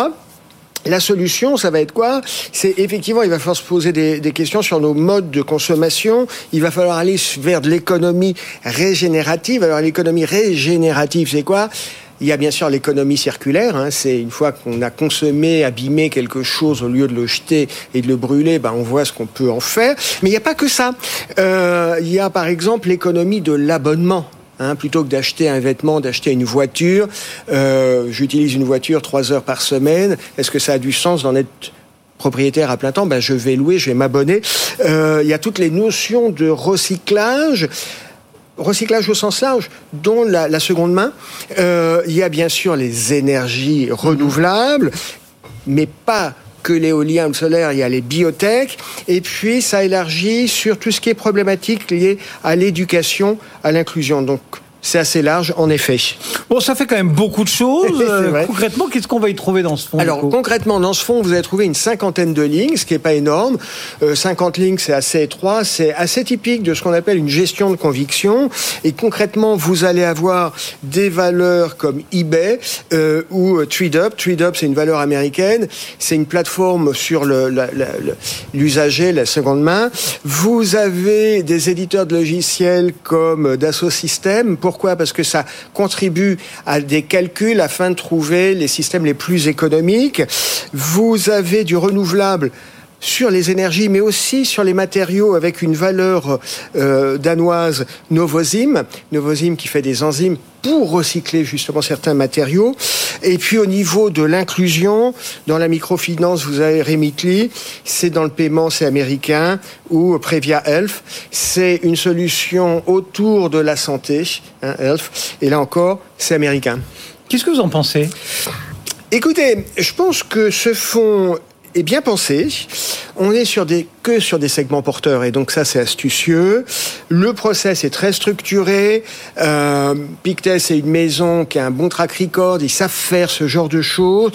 La solution, ça va être quoi? C'est effectivement, il va falloir se poser des, questions sur nos modes de consommation. Il va falloir aller vers de l'économie régénérative. Alors l'économie régénérative, c'est quoi? Il y a bien sûr l'économie circulaire. Hein, c'est une fois qu'on a consommé, abîmé quelque chose, au lieu de le jeter et de le brûler, ben on voit ce qu'on peut en faire. Mais il n'y a pas que ça. Euh, il y a par exemple l'économie de l'abonnement. Hein, plutôt que d'acheter un vêtement, d'acheter une voiture, euh, j'utilise une voiture trois heures par semaine. Est-ce que ça a du sens d'en être propriétaire à plein temps? Ben je vais louer, je vais m'abonner. Euh, il y a toutes les notions de recyclage recyclage au sens large, dont la, seconde main. Euh, il y a bien sûr les énergies renouvelables, mais pas que l'éolien ou le solaire, il y a les biotech, et puis ça élargit sur tout ce qui est problématique lié à l'éducation, à l'inclusion. Donc c'est assez large, en effet. Bon, ça fait quand même beaucoup de choses. Euh, concrètement, qu'est-ce qu'on va y trouver dans ce fonds Alors, concrètement, dans ce fonds, vous allez trouver une cinquantaine de lignes, ce qui n'est pas énorme. Euh, 50 lignes, c'est assez étroit. C'est assez typique de ce qu'on appelle une gestion de conviction. Et concrètement, vous allez avoir des valeurs comme eBay euh, ou TreeDup. TreeDup, c'est une valeur américaine. C'est une plateforme sur l'usager, la, la seconde main. Vous avez des éditeurs de logiciels comme Dassault Systèmes. Pour pourquoi? Parce que ça contribue à des calculs afin de trouver les systèmes les plus économiques. Vous avez du renouvelable sur les énergies, mais aussi sur les matériaux avec une valeur euh, danoise Novozymes, Novozymes qui fait des enzymes pour recycler justement certains matériaux. Et puis au niveau de l'inclusion, dans la microfinance, vous avez Remitly, c'est dans le paiement, c'est américain, ou Previa Health, c'est une solution autour de la santé, hein, Health, et là encore, c'est américain. Qu'est-ce que vous en pensez? Écoutez, je pense que ce fonds est bien pensé. On est sur des, que sur des segments porteurs et donc ça c'est astucieux. Le process est très structuré. Euh, Pictet c'est une maison qui a un bon track record. Ils savent faire ce genre de choses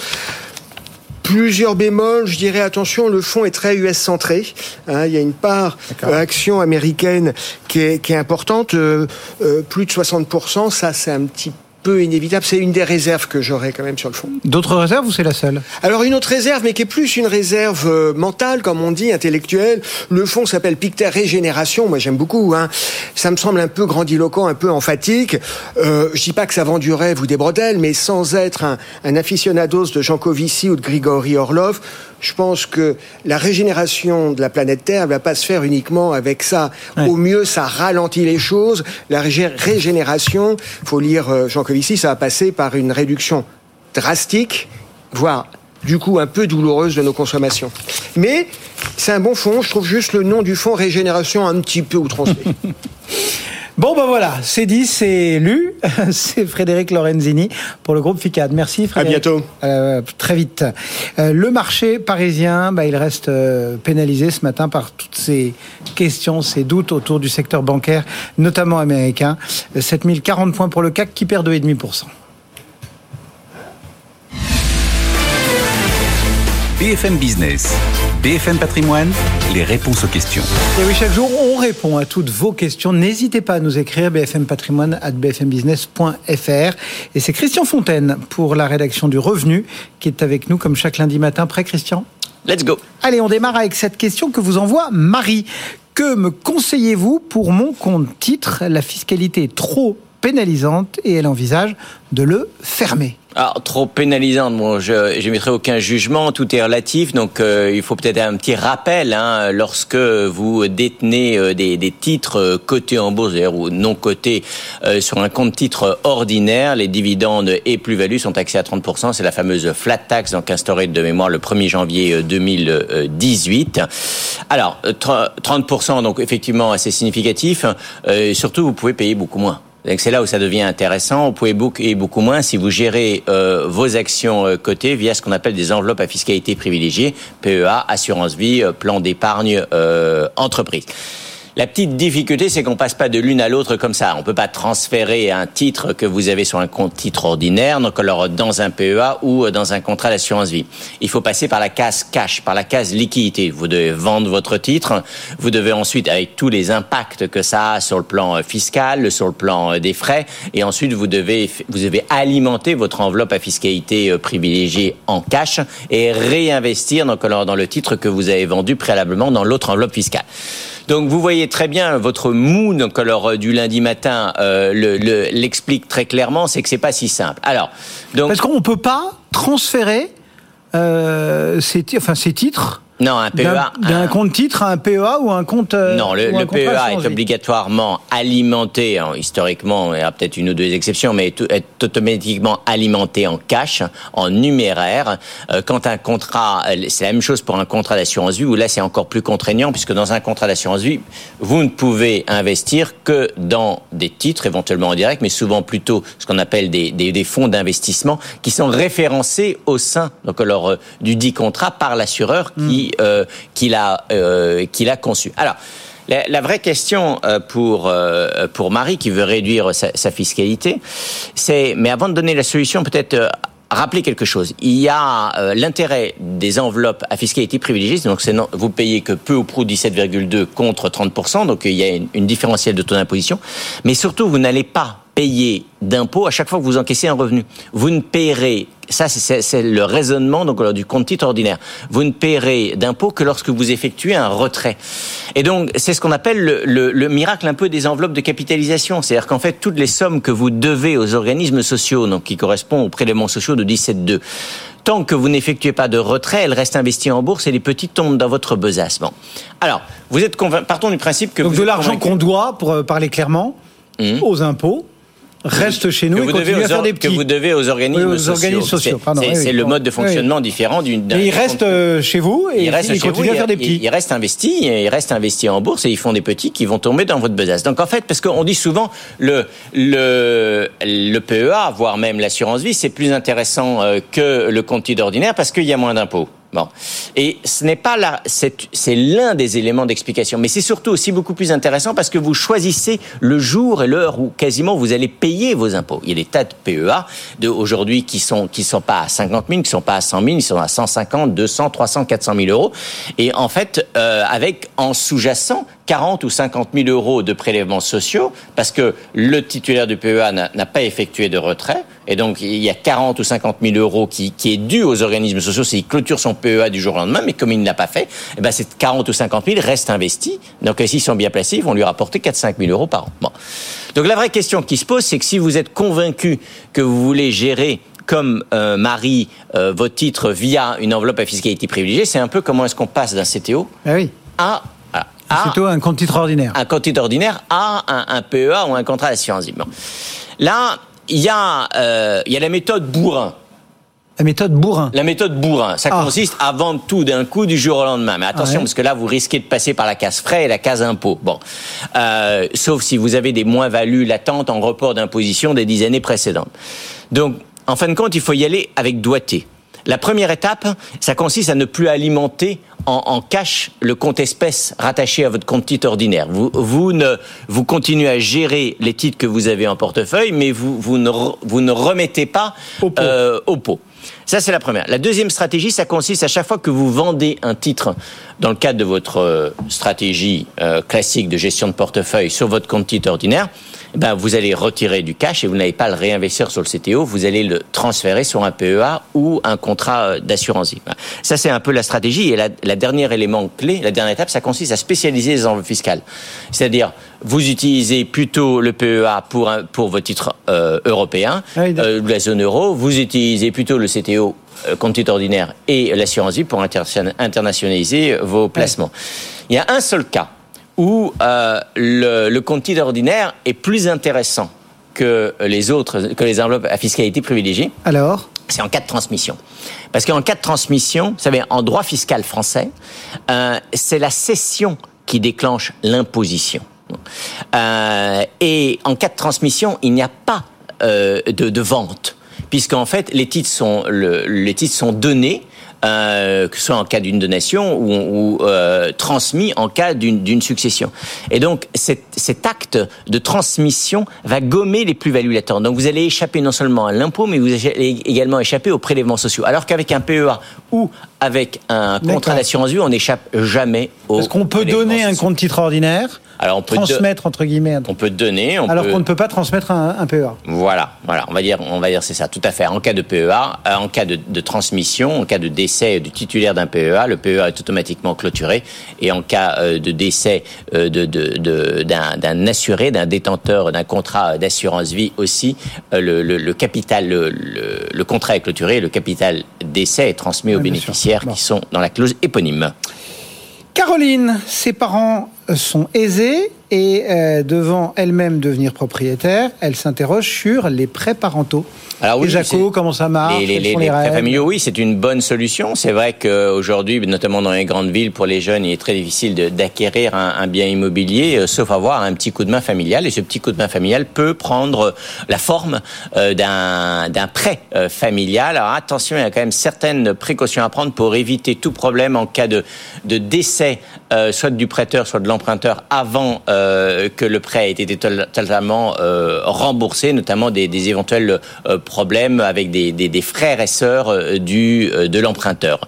plusieurs bémols. Je dirais attention, le fonds est très US centré. Hein, il y a une part euh, action américaine qui est, qui est importante, euh, euh, plus de 60%. Ça, c'est un petit peu inévitable. C'est une des réserves que j'aurais quand même sur le fond. D'autres réserves ou c'est la seule? Alors une autre réserve, mais qui est plus une réserve euh, mentale, comme on dit, intellectuelle. Le fonds s'appelle Pictet Régénération. Moi, j'aime beaucoup. Hein. Ça me semble un peu grandiloquent, un peu emphatique. Euh, je dis pas que ça vend du rêve ou des brodelles, mais sans être un, un aficionados de Jean Covici ou de Grigory Orlov, je pense que la régénération de la planète Terre ne va pas se faire uniquement avec ça. Au mieux, ça ralentit les choses. La régénération, faut lire euh, Jean Covici, ça va passer par une réduction drastique, voire du coup un peu douloureuse de nos consommations. Mais c'est un bon fond, je trouve juste le nom du fond régénération un petit peu outrancé. Bon, ben voilà, c'est dit, c'est lu. c'est Frédéric Lorenzini pour le groupe FICAD. Merci Frédéric. À bientôt. Euh, très vite. Euh, le marché parisien, bah, il reste euh, pénalisé ce matin par toutes ces questions, ces doutes autour du secteur bancaire, notamment américain. 7040 points pour le CAC qui perd 2,5%. BFM Business, BFM Patrimoine, les réponses aux questions. Et oui, chaque jour, on répond à toutes vos questions. N'hésitez pas à nous écrire bfmpatrimoine at bfmbusiness.fr. Et c'est Christian Fontaine pour la rédaction du Revenu qui est avec nous comme chaque lundi matin. Prêt, Christian? Let's go. Allez, on démarre avec cette question que vous envoie Marie. Que me conseillez-vous pour mon compte titre? La fiscalité est trop pénalisante et elle envisage de le fermer. Alors, trop pénalisante, bon, je n'émettrai aucun jugement, tout est relatif, donc euh, il faut peut-être un petit rappel, hein, lorsque vous détenez euh, des, titres euh, cotés en bourse, ou non cotés sur un compte titre ordinaire, les dividendes et plus-values sont taxés à 30%, c'est la fameuse flat tax, donc instaurée de mémoire le 1er janvier 2018. Alors, 30%, donc effectivement assez significatif, surtout vous pouvez payer beaucoup moins. C'est là où ça devient intéressant. Vous pouvez booker beaucoup moins si vous gérez euh, vos actions euh, cotées via ce qu'on appelle des enveloppes à fiscalité privilégiée, PEA, assurance vie, euh, plan d'épargne entreprise. La petite difficulté, c'est qu'on passe pas de l'une à l'autre comme ça. On peut pas transférer un titre que vous avez sur un compte titre ordinaire, donc alors dans un PEA ou dans un contrat d'assurance vie. Il faut passer par la case cash, par la case liquidité. Vous devez vendre votre titre. Vous devez ensuite, avec tous les impacts que ça a sur le plan fiscal, sur le plan des frais, et ensuite vous devez vous devez alimenter votre enveloppe à fiscalité privilégiée en cash et réinvestir donc alors dans le titre que vous avez vendu préalablement dans l'autre enveloppe fiscale. Donc vous voyez très bien votre alors euh, du lundi matin euh, l'explique le, très clairement, c'est que c'est pas si simple. Alors donc parce qu'on peut pas transférer euh, ces titres non, un PEA. D'un compte titre à un PEA ou un compte. Euh, non, le, le PEA est obligatoirement alimenté, hein, historiquement, il y a peut-être une ou deux exceptions, mais est automatiquement alimenté en cash, en numéraire. Euh, quand un contrat, c'est la même chose pour un contrat d'assurance vie, où là c'est encore plus contraignant, puisque dans un contrat d'assurance vie, vous ne pouvez investir que dans des titres, éventuellement en direct, mais souvent plutôt ce qu'on appelle des, des, des fonds d'investissement qui sont référencés au sein donc alors, euh, du dit contrat par l'assureur qui euh, qu'il a euh, qu'il a conçu. Alors. La, vraie question euh, pour pour Marie qui veut réduire sa, fiscalité, c'est mais avant de donner la solution, peut-être rappeler quelque chose. Il y a l'intérêt des enveloppes à fiscalité privilégiée, donc c'est vous payez que peu ou prou 17,2 contre 30%, donc il y a une, une différentielle de taux d'imposition, mais surtout vous n'allez pas payer d'impôts à chaque fois que vous encaissez un revenu. Vous ne payerez, ça c'est le raisonnement donc du compte titre ordinaire, vous ne payerez d'impôts que lorsque vous effectuez un retrait. Et donc c'est ce qu'on appelle le, le, miracle un peu des enveloppes de capitalisation. C'est-à-dire qu'en fait toutes les sommes que vous devez aux organismes sociaux, donc qui correspondent aux prélèvements sociaux de 17,2, tant que vous n'effectuez pas de retrait, elles restent investies en bourse et les petites tombent dans votre besace. Alors, vous êtes partons du principe que... Donc de l'argent qu'on doit, pour euh, parler clairement, mmh. aux impôts, reste chez nous et continue à faire des petits. Que vous devez aux organismes, sociaux. C'est le mode de fonctionnement différent d'une. Et il reste euh, chez vous et il, reste il continue à faire des petits. Il reste investi, il reste investi en bourse et ils font des petits qui vont tomber dans votre besace. Donc en fait, parce qu'on dit souvent le le le PEA, voire même l'assurance vie, c'est plus intéressant euh, que le compte titre ordinaire parce qu'il y a moins d'impôts. Bon. Et ce n'est pas là, c'est l'un des éléments d'explication, mais c'est surtout aussi beaucoup plus intéressant parce que vous choisissez le jour et l'heure où quasiment vous allez payer vos impôts. Il y a des tas de PEA de aujourd'hui qui sont qui sont pas à 50 000, qui sont pas à 100 000, ils sont à 150, 200, 300, 400 000 euros. Et en fait, euh, avec en sous-jacent 40 ou 50 000 euros de prélèvements sociaux parce que le titulaire du PEA n'a pas effectué de retrait. Et donc, il y a 40 ou 50 000 euros qui, qui est dû aux organismes sociaux s'il clôture son PEA du jour au lendemain. Mais comme il ne l'a pas fait, eh ben, ces 40 ou 50 000 restent investis. Donc, s'ils sont bien placés, ils vont lui rapporter 4-5 000 euros par an. Bon. Donc, la vraie question qui se pose, c'est que si vous êtes convaincu que vous voulez gérer comme euh, Marie euh, vos titres via une enveloppe à fiscalité privilégiée, c'est un peu comment est-ce qu'on passe d'un CTO ah oui. à c'est plutôt un compte titre ordinaire. Un compte titre ordinaire à un, PEA ou un contrat d'assurance vie. Là, il y, a, euh, il y a la méthode bourrin. La méthode bourrin. La méthode bourrin. Ça ah. consiste à vendre tout d'un coup du jour au lendemain. Mais attention, parce que là, vous risquez de passer par la case frais et la case impôt. Bon. Euh, sauf si vous avez des moins-values latentes en report d'imposition des dix années précédentes. Donc, en fin de compte, il faut y aller avec doigté. La première étape, ça consiste à ne plus alimenter en, cash le compte espèce rattaché à votre compte titre ordinaire. Vous, vous, ne, vous continuez à gérer les titres que vous avez en portefeuille, mais vous, vous, ne, vous ne remettez pas au pot. Euh, au pot. Ça, c'est la première. La deuxième stratégie, ça consiste à chaque fois que vous vendez un titre dans le cadre de votre euh, stratégie euh, classique de gestion de portefeuille sur votre compte titre ordinaire, ben, vous allez retirer du cash et vous n'allez pas le réinvestir sur le CTO, vous allez le transférer sur un PEA ou un contrat euh, d'assurance vie. Ça, c'est un peu la stratégie. Et la, la dernière élément clé, la dernière étape, ça consiste à spécialiser les enveloppes fiscales. C'est-à-dire, vous utilisez plutôt le PEA pour, un, pour vos titres euh, européens, ah euh, la zone euro, vous utilisez plutôt le CTO euh, compte titre ordinaire et l'assurance vie pour internationaliser vos placements. Il y a un seul cas où euh, le, le compte titre ordinaire est plus intéressant que les autres, que les enveloppes à fiscalité privilégiée. Alors? C'est en cas de transmission. Parce qu'en cas de transmission, vous savez, en droit fiscal français, euh, c'est la cession qui déclenche l'imposition. Euh, et en cas de transmission, il n'y a pas euh, de, de, vente, puisqu'en fait, les titres sont, le, les titres sont donnés euh, que ce soit en cas d'une donation ou, ou euh, transmis en cas d'une succession. Et donc cet, cet, acte de transmission va gommer les plus-values latentes. Donc vous allez échapper non seulement à l'impôt, mais vous allez également échapper aux prélèvements sociaux. Alors qu'avec un PEA ou avec un contrat d'assurance vie, on n'échappe jamais aux. Est-ce qu'on peut donner un compte titre ordinaire? Alors on peut transmettre entre guillemets. On peut donner. On alors qu'on ne peut pas transmettre un, PEA. Voilà, voilà. On va dire, on va dire c'est ça, tout à fait. En cas de PEA, euh, en cas de, de, transmission, en cas de décès du titulaire d'un PEA, le PEA est automatiquement clôturé. Et en cas euh, de décès euh, de, de, d'un assuré, d'un détenteur d'un contrat d'assurance vie aussi, le, le, le capital, le, le, contrat est clôturé, le capital décès est transmis aux bénéficiaires qui sont dans la clause éponyme. Caroline, ses parents sont aisés et euh, devant elle-même devenir propriétaire, elle s'interroge sur les prêts parentaux. Alors oui, Jaco, comment ça marche Les, les, les, prêts familiaux, oui, c'est une bonne solution. C'est vrai qu'aujourd'hui, notamment dans les grandes villes, pour les jeunes, il est très difficile d'acquérir un, un, bien immobilier, euh, sauf avoir un petit coup de main familial. Et ce petit coup de main familial peut prendre la forme euh, d'un prêt euh, familial. Alors attention, il y a quand même certaines précautions à prendre pour éviter tout problème en cas de, de décès, soit du prêteur, soit de l'emprunteur, avant que le prêt ait été totalement remboursé, notamment des, éventuels problème avec des, des, frères et sœurs euh, du, euh, de l'emprunteur.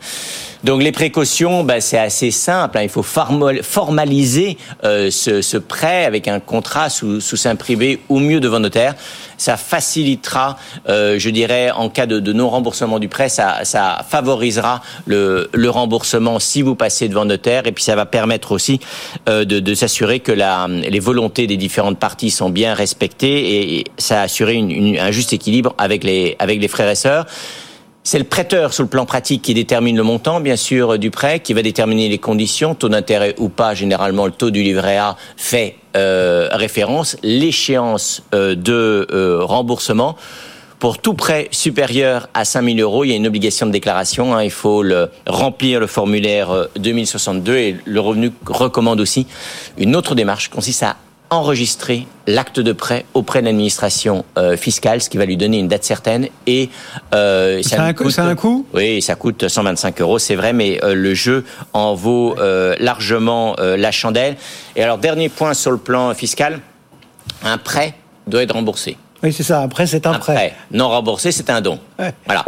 Donc les précautions, bah, c'est assez simple. Hein. Il faut formaliser euh, ce, ce, prêt avec un contrat sous, sous sein privé ou mieux devant notaire. Ça facilitera, euh, je dirais, en cas de, de non-remboursement du prêt, ça, ça favorisera le, le, remboursement si vous passez devant notaire. Et puis ça va permettre aussi euh, de, de s'assurer que la, les volontés des différentes parties sont bien respectées et ça assurer une, une, un juste équilibre avec les, avec les frères et sœurs. C'est le prêteur, sur le plan pratique, qui détermine le montant, bien sûr, du prêt, qui va déterminer les conditions, taux d'intérêt ou pas. Généralement, le taux du livret A fait euh, référence, l'échéance euh, de euh, remboursement. Pour tout prêt supérieur à 5 000 euros, il y a une obligation de déclaration. Hein. il faut le, remplir le formulaire 2062 et le revenu recommande aussi une autre démarche, consiste à enregistrer l'acte de prêt auprès de l'administration euh, fiscale, ce qui va lui donner une date certaine. Et euh, ça, un coût, un coût? Oui, ça coûte 125 euros, c'est vrai, mais euh, le jeu en vaut euh, largement euh, la chandelle. Et alors, dernier point sur le plan fiscal, un prêt doit être remboursé. Oui, c'est ça. Après, c'est un, prêt. Non remboursé, c'est un don. Voilà.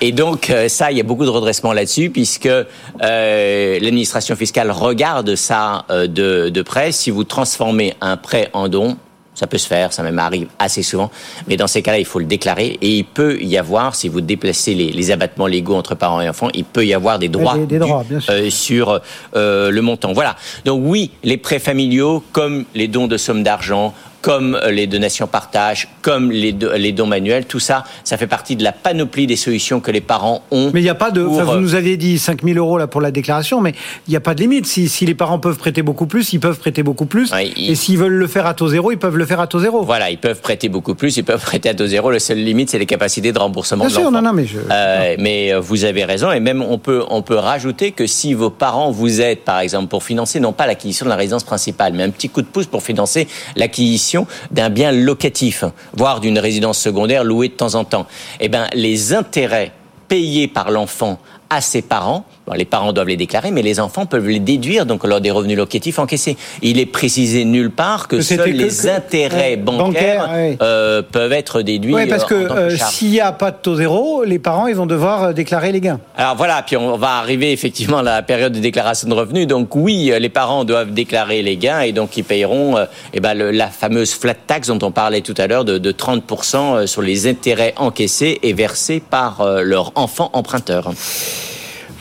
Et donc, euh, ça, il y a beaucoup de redressement là-dessus, puisque euh, l'administration fiscale regarde ça euh, de, de près. Si vous transformez un prêt en don, ça peut se faire, ça même arrive assez souvent. Mais dans ces cas-là, il faut le déclarer. Et il peut y avoir, si vous déplacez les, les abattements légaux entre parents et enfants, il peut y avoir des droits, des, droits bien sûr. Euh, sur euh, le montant. Voilà. Donc oui, les prêts familiaux, comme les dons de sommes d'argent, comme les donations partage, comme les, les, dons manuels, tout ça, ça fait partie de la panoplie des solutions que les parents ont. Mais il n'y a pas de. Pour... vous nous aviez dit 5 000 euros là pour la déclaration, mais il n'y a pas de limite. Si, si, les parents peuvent prêter beaucoup plus, ils peuvent prêter beaucoup plus. Et s'ils veulent le faire à taux zéro, ils peuvent le faire à taux zéro. Voilà, ils peuvent prêter beaucoup plus, ils peuvent prêter à taux zéro. La seule limite, c'est les capacités de remboursement Bien de sûr, non, non, mais je. Euh, mais vous avez raison, et même on peut on peut rajouter que si vos parents vous aident, par exemple, pour financer non pas l'acquisition de la résidence principale, mais un petit coup de pouce pour financer l'acquisition d'un bien locatif, voire d'une résidence secondaire louée de temps en temps, eh ben, les intérêts payés par l'enfant à ses parents. Bon, les parents doivent les déclarer, mais les enfants peuvent les déduire donc lors des revenus locatifs encaissés. Il est précisé nulle part que, que seuls les que, intérêts bancaires, bancaire, ouais. euh, peuvent être déduits. Oui, parce que euh, s'il n'y a pas de taux zéro, les parents ils vont devoir euh, déclarer les gains. Alors voilà, puis on va arriver effectivement à la période de déclaration de revenus. Donc oui, les parents doivent déclarer les gains et donc ils paieront euh, eh ben, le, la fameuse flat tax dont on parlait tout à l'heure de, de 30% sur les intérêts encaissés et versés par euh, leur enfant emprunteur.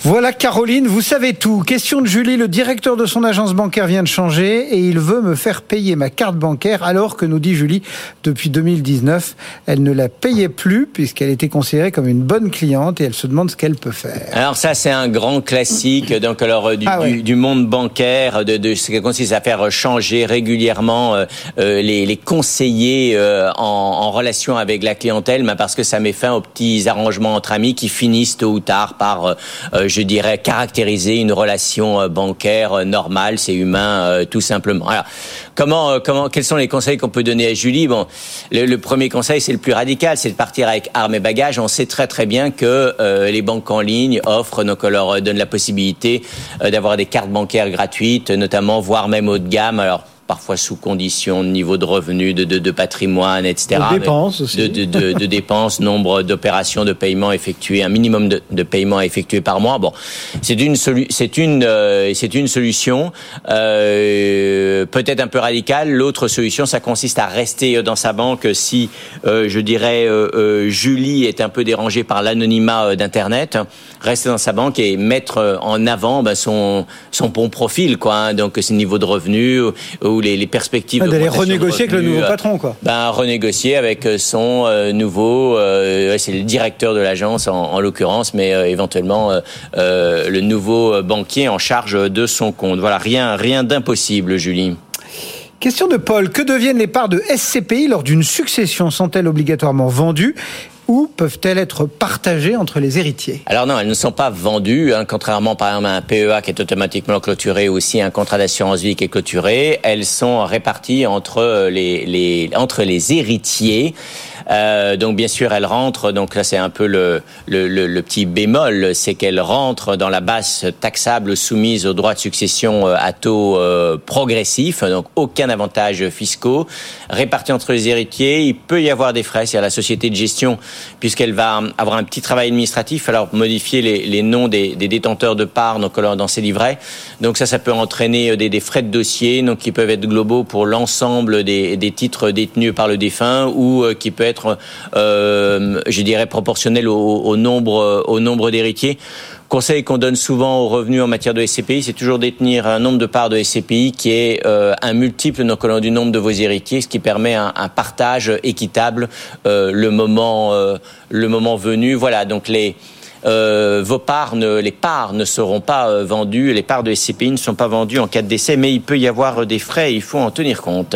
Voilà Caroline, vous savez tout. Question de Julie, le directeur de son agence bancaire vient de changer et il veut me faire payer ma carte bancaire alors que nous dit Julie, depuis 2019, elle ne la payait plus puisqu'elle était considérée comme une bonne cliente et elle se demande ce qu'elle peut faire. Alors ça c'est un grand classique donc alors du, ah ouais. du, du monde bancaire de, de, ce qui consiste à faire changer régulièrement euh, les, les, conseillers euh, en, en, relation avec la clientèle, mais parce que ça met fin aux petits arrangements entre amis qui finissent tôt ou tard par euh, je dirais, caractériser une relation bancaire normale, c'est humain, euh, tout simplement. Alors, comment, comment, quels sont les conseils qu'on peut donner à Julie? Bon, le, premier conseil, c'est le plus radical, c'est de partir avec armes et bagages. On sait très très bien que euh, les banques en ligne offrent, donc leur donnent la possibilité euh, d'avoir des cartes bancaires gratuites, notamment, voire même haut de gamme. Alors parfois sous condition de niveau de revenu, de, de, de patrimoine, etc. De dépenses aussi. De, de, de, de dépenses, nombre d'opérations de paiement effectuées, un minimum de, de paiements effectués par mois. Bon, c'est une c'est une euh, c'est une solution euh, peut-être un peu radicale. L'autre solution, ça consiste à rester dans sa banque si euh, je dirais euh, euh, Julie est un peu dérangée par l'anonymat euh, d'internet, rester dans sa banque et mettre en avant ben, son son bon profil quoi. Hein, donc c'est niveau de revenu ou les, les, perspectives ah, d'aller renégocier avec le nouveau patron quoi. Ben renégocier avec son euh, nouveau euh, c'est le directeur de l'agence en, en l'occurrence mais euh, éventuellement euh, le nouveau banquier en charge de son compte. Voilà, rien rien d'impossible Julie. Question de Paul, que deviennent les parts de SCPI lors d'une succession? Sont-elles obligatoirement vendues? Ou peuvent-elles être partagées entre les héritiers? Alors non, elles ne sont pas vendues, hein, contrairement par exemple à un PEA qui est automatiquement clôturé ou aussi un contrat d'assurance vie qui est clôturé. Elles sont réparties entre les, les, entre les héritiers. Euh, donc bien sûr, elle rentre. Donc là, c'est un peu le, le, le, le petit bémol, c'est qu'elle rentre dans la base taxable soumise aux droits de succession à taux euh, progressif. Donc aucun avantage fiscaux répartis entre les héritiers. Il peut y avoir des frais. C'est à la société de gestion puisqu'elle va avoir un petit travail administratif. Alors modifier les, les noms des, des, détenteurs de parts donc dans ses livrets. Donc ça, ça peut entraîner des, des frais de dossier, donc qui peuvent être globaux pour l'ensemble des, des titres détenus par le défunt ou euh, qui peut être euh, je dirais, proportionnel au, nombre, d'héritiers. Conseil qu'on donne souvent aux revenus en matière de SCPI, c'est toujours détenir un nombre de parts de SCPI qui est euh, un multiple du nombre de vos héritiers, ce qui permet un, partage équitable euh, le moment venu. Voilà, donc les vos parts, ne, les parts ne seront pas vendues, les parts de SCPI ne sont pas vendues en cas de décès, mais il peut y avoir des frais, il faut en tenir compte.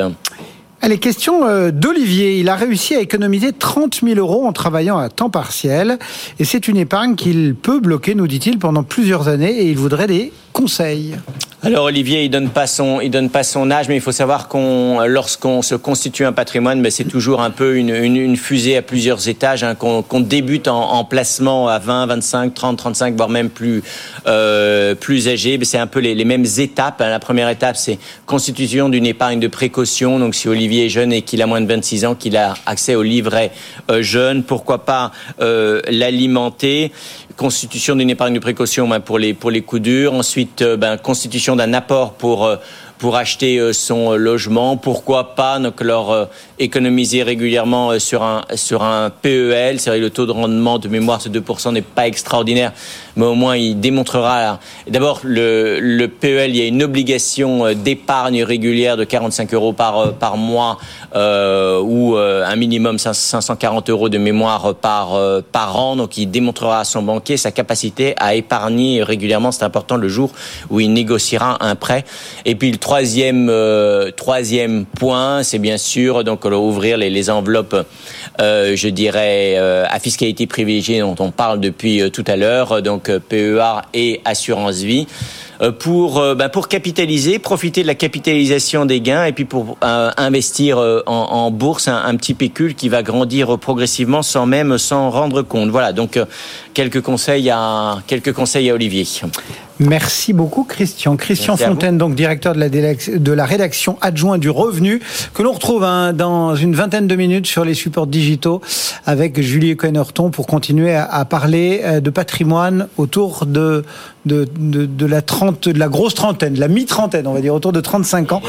Allez, question euh, d'Olivier. Il a réussi à économiser 30 000 euros en travaillant à temps partiel. Et c'est une épargne qu'il peut bloquer, nous dit-il, pendant plusieurs années. Et il voudrait des conseils. Alors Olivier, il donne pas son, il donne pas son âge, mais il faut savoir qu'on, lorsqu'on se constitue un patrimoine, ben, c'est toujours un peu une, une, fusée à plusieurs étages, hein, qu'on, débute en, placement à 20, 25, 30, 35, voire même plus, euh, plus âgé. Ben, c'est un peu les, les mêmes étapes. Hein. La première étape, c'est constitution d'une épargne de précaution. Donc si Olivier est jeune et qu'il a moins de 26 ans, qu'il a accès au livret euh, jeune, pourquoi pas euh, l'alimenter constitution d'une épargne de précaution ben, pour les pour les coups durs. Ensuite, euh, d'un apport pour euh, pour acheter euh, son logement. Pourquoi pas donc leur économiser régulièrement sur un sur un PEL. C'est vrai le taux de rendement de mémoire ce 2% n'est pas extraordinaire, mais au moins il démontrera. D'abord le le PEL, il y a une obligation d'épargne régulière de 45 euros par par mois euh, ou un minimum 540 euros de mémoire par par an. Donc il démontrera à son banquier sa capacité à épargner régulièrement. C'est important le jour où il négociera un prêt. Et puis le troisième, euh, troisième point, c'est bien sûr donc ouvrir les, les enveloppes, euh, je dirais, euh, à fiscalité privilégiée dont on parle depuis tout à l'heure, donc PEA et assurance vie. Euh, pour euh, ben, pour capitaliser, profiter de la capitalisation des gains et puis pour euh, investir en, en, bourse un, un, petit pécule qui va grandir progressivement sans même s'en rendre compte. Voilà, donc quelques conseils à quelques conseils à Olivier. Merci beaucoup Christian. Christian Fontaine, donc directeur de la, de la rédaction adjoint du revenu, que l'on retrouve hein, dans une vingtaine de minutes sur les supports digitaux avec Julie Coenerton pour continuer à, à, parler de patrimoine autour de, de, de, de, la trente, de la grosse trentaine, de la mi-trentaine, on va dire autour de 35 ans,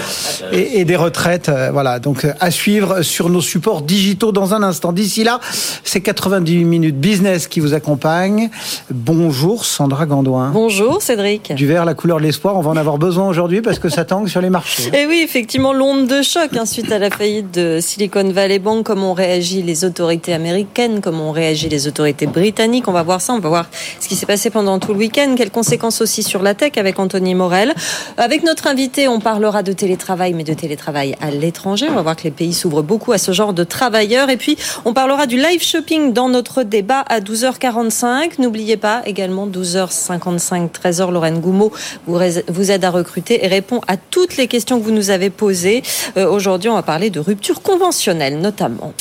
et, et des retraites. Euh, voilà, donc euh, à suivre sur nos supports digitaux dans un instant. D'ici là, c'est 90 minutes business qui vous accompagne. Bonjour Sandra Gandouin. Bonjour Cédric. Du vert, la couleur de l'espoir, on va en avoir besoin aujourd'hui parce que ça tangue sur les marchés. Et oui, effectivement, l'onde de choc hein, suite à la faillite de Silicon Valley Bank, comment ont réagi les autorités américaines, comment ont réagi les autorités britanniques. On va voir ça, on va voir ce qui s'est passé pendant tout le week-end, quelles conséquences aussi sur la tech avec Anthony Morel. Avec notre invité, on parlera de télétravail, mais de télétravail à l'étranger. On va voir que les pays s'ouvrent beaucoup à ce genre de travailleurs. Et puis, on parlera du live shopping dans notre débat à 12h45. N'oubliez pas également 12h55, 13h, Lorraine Goumeau vous aide à recruter et répond à toutes les questions que vous nous avez posées. Euh, aujourd'hui, on va parler de rupture conventionnelle notamment.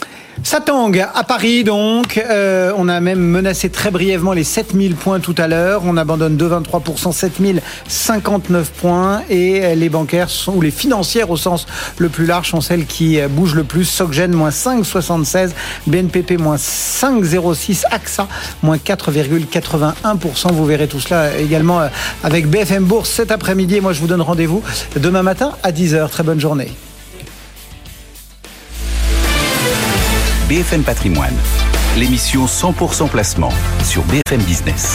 Ça tangue à Paris donc. Euh, on a même menacé très brièvement les 7000 points tout à l'heure. On abandonne de 23%, 7059 points. Et les bancaires sont, ou les financières au sens le plus large sont celles qui bougent le plus. Soggen moins 5,76, BNPP moins 5,06, AXA moins 4,81%. Vous verrez tout cela également avec BFM Bourse cet après-midi. Et moi je vous donne rendez-vous demain matin à 10h. Très bonne journée. BFM Patrimoine, l'émission 100% placement sur BFM Business.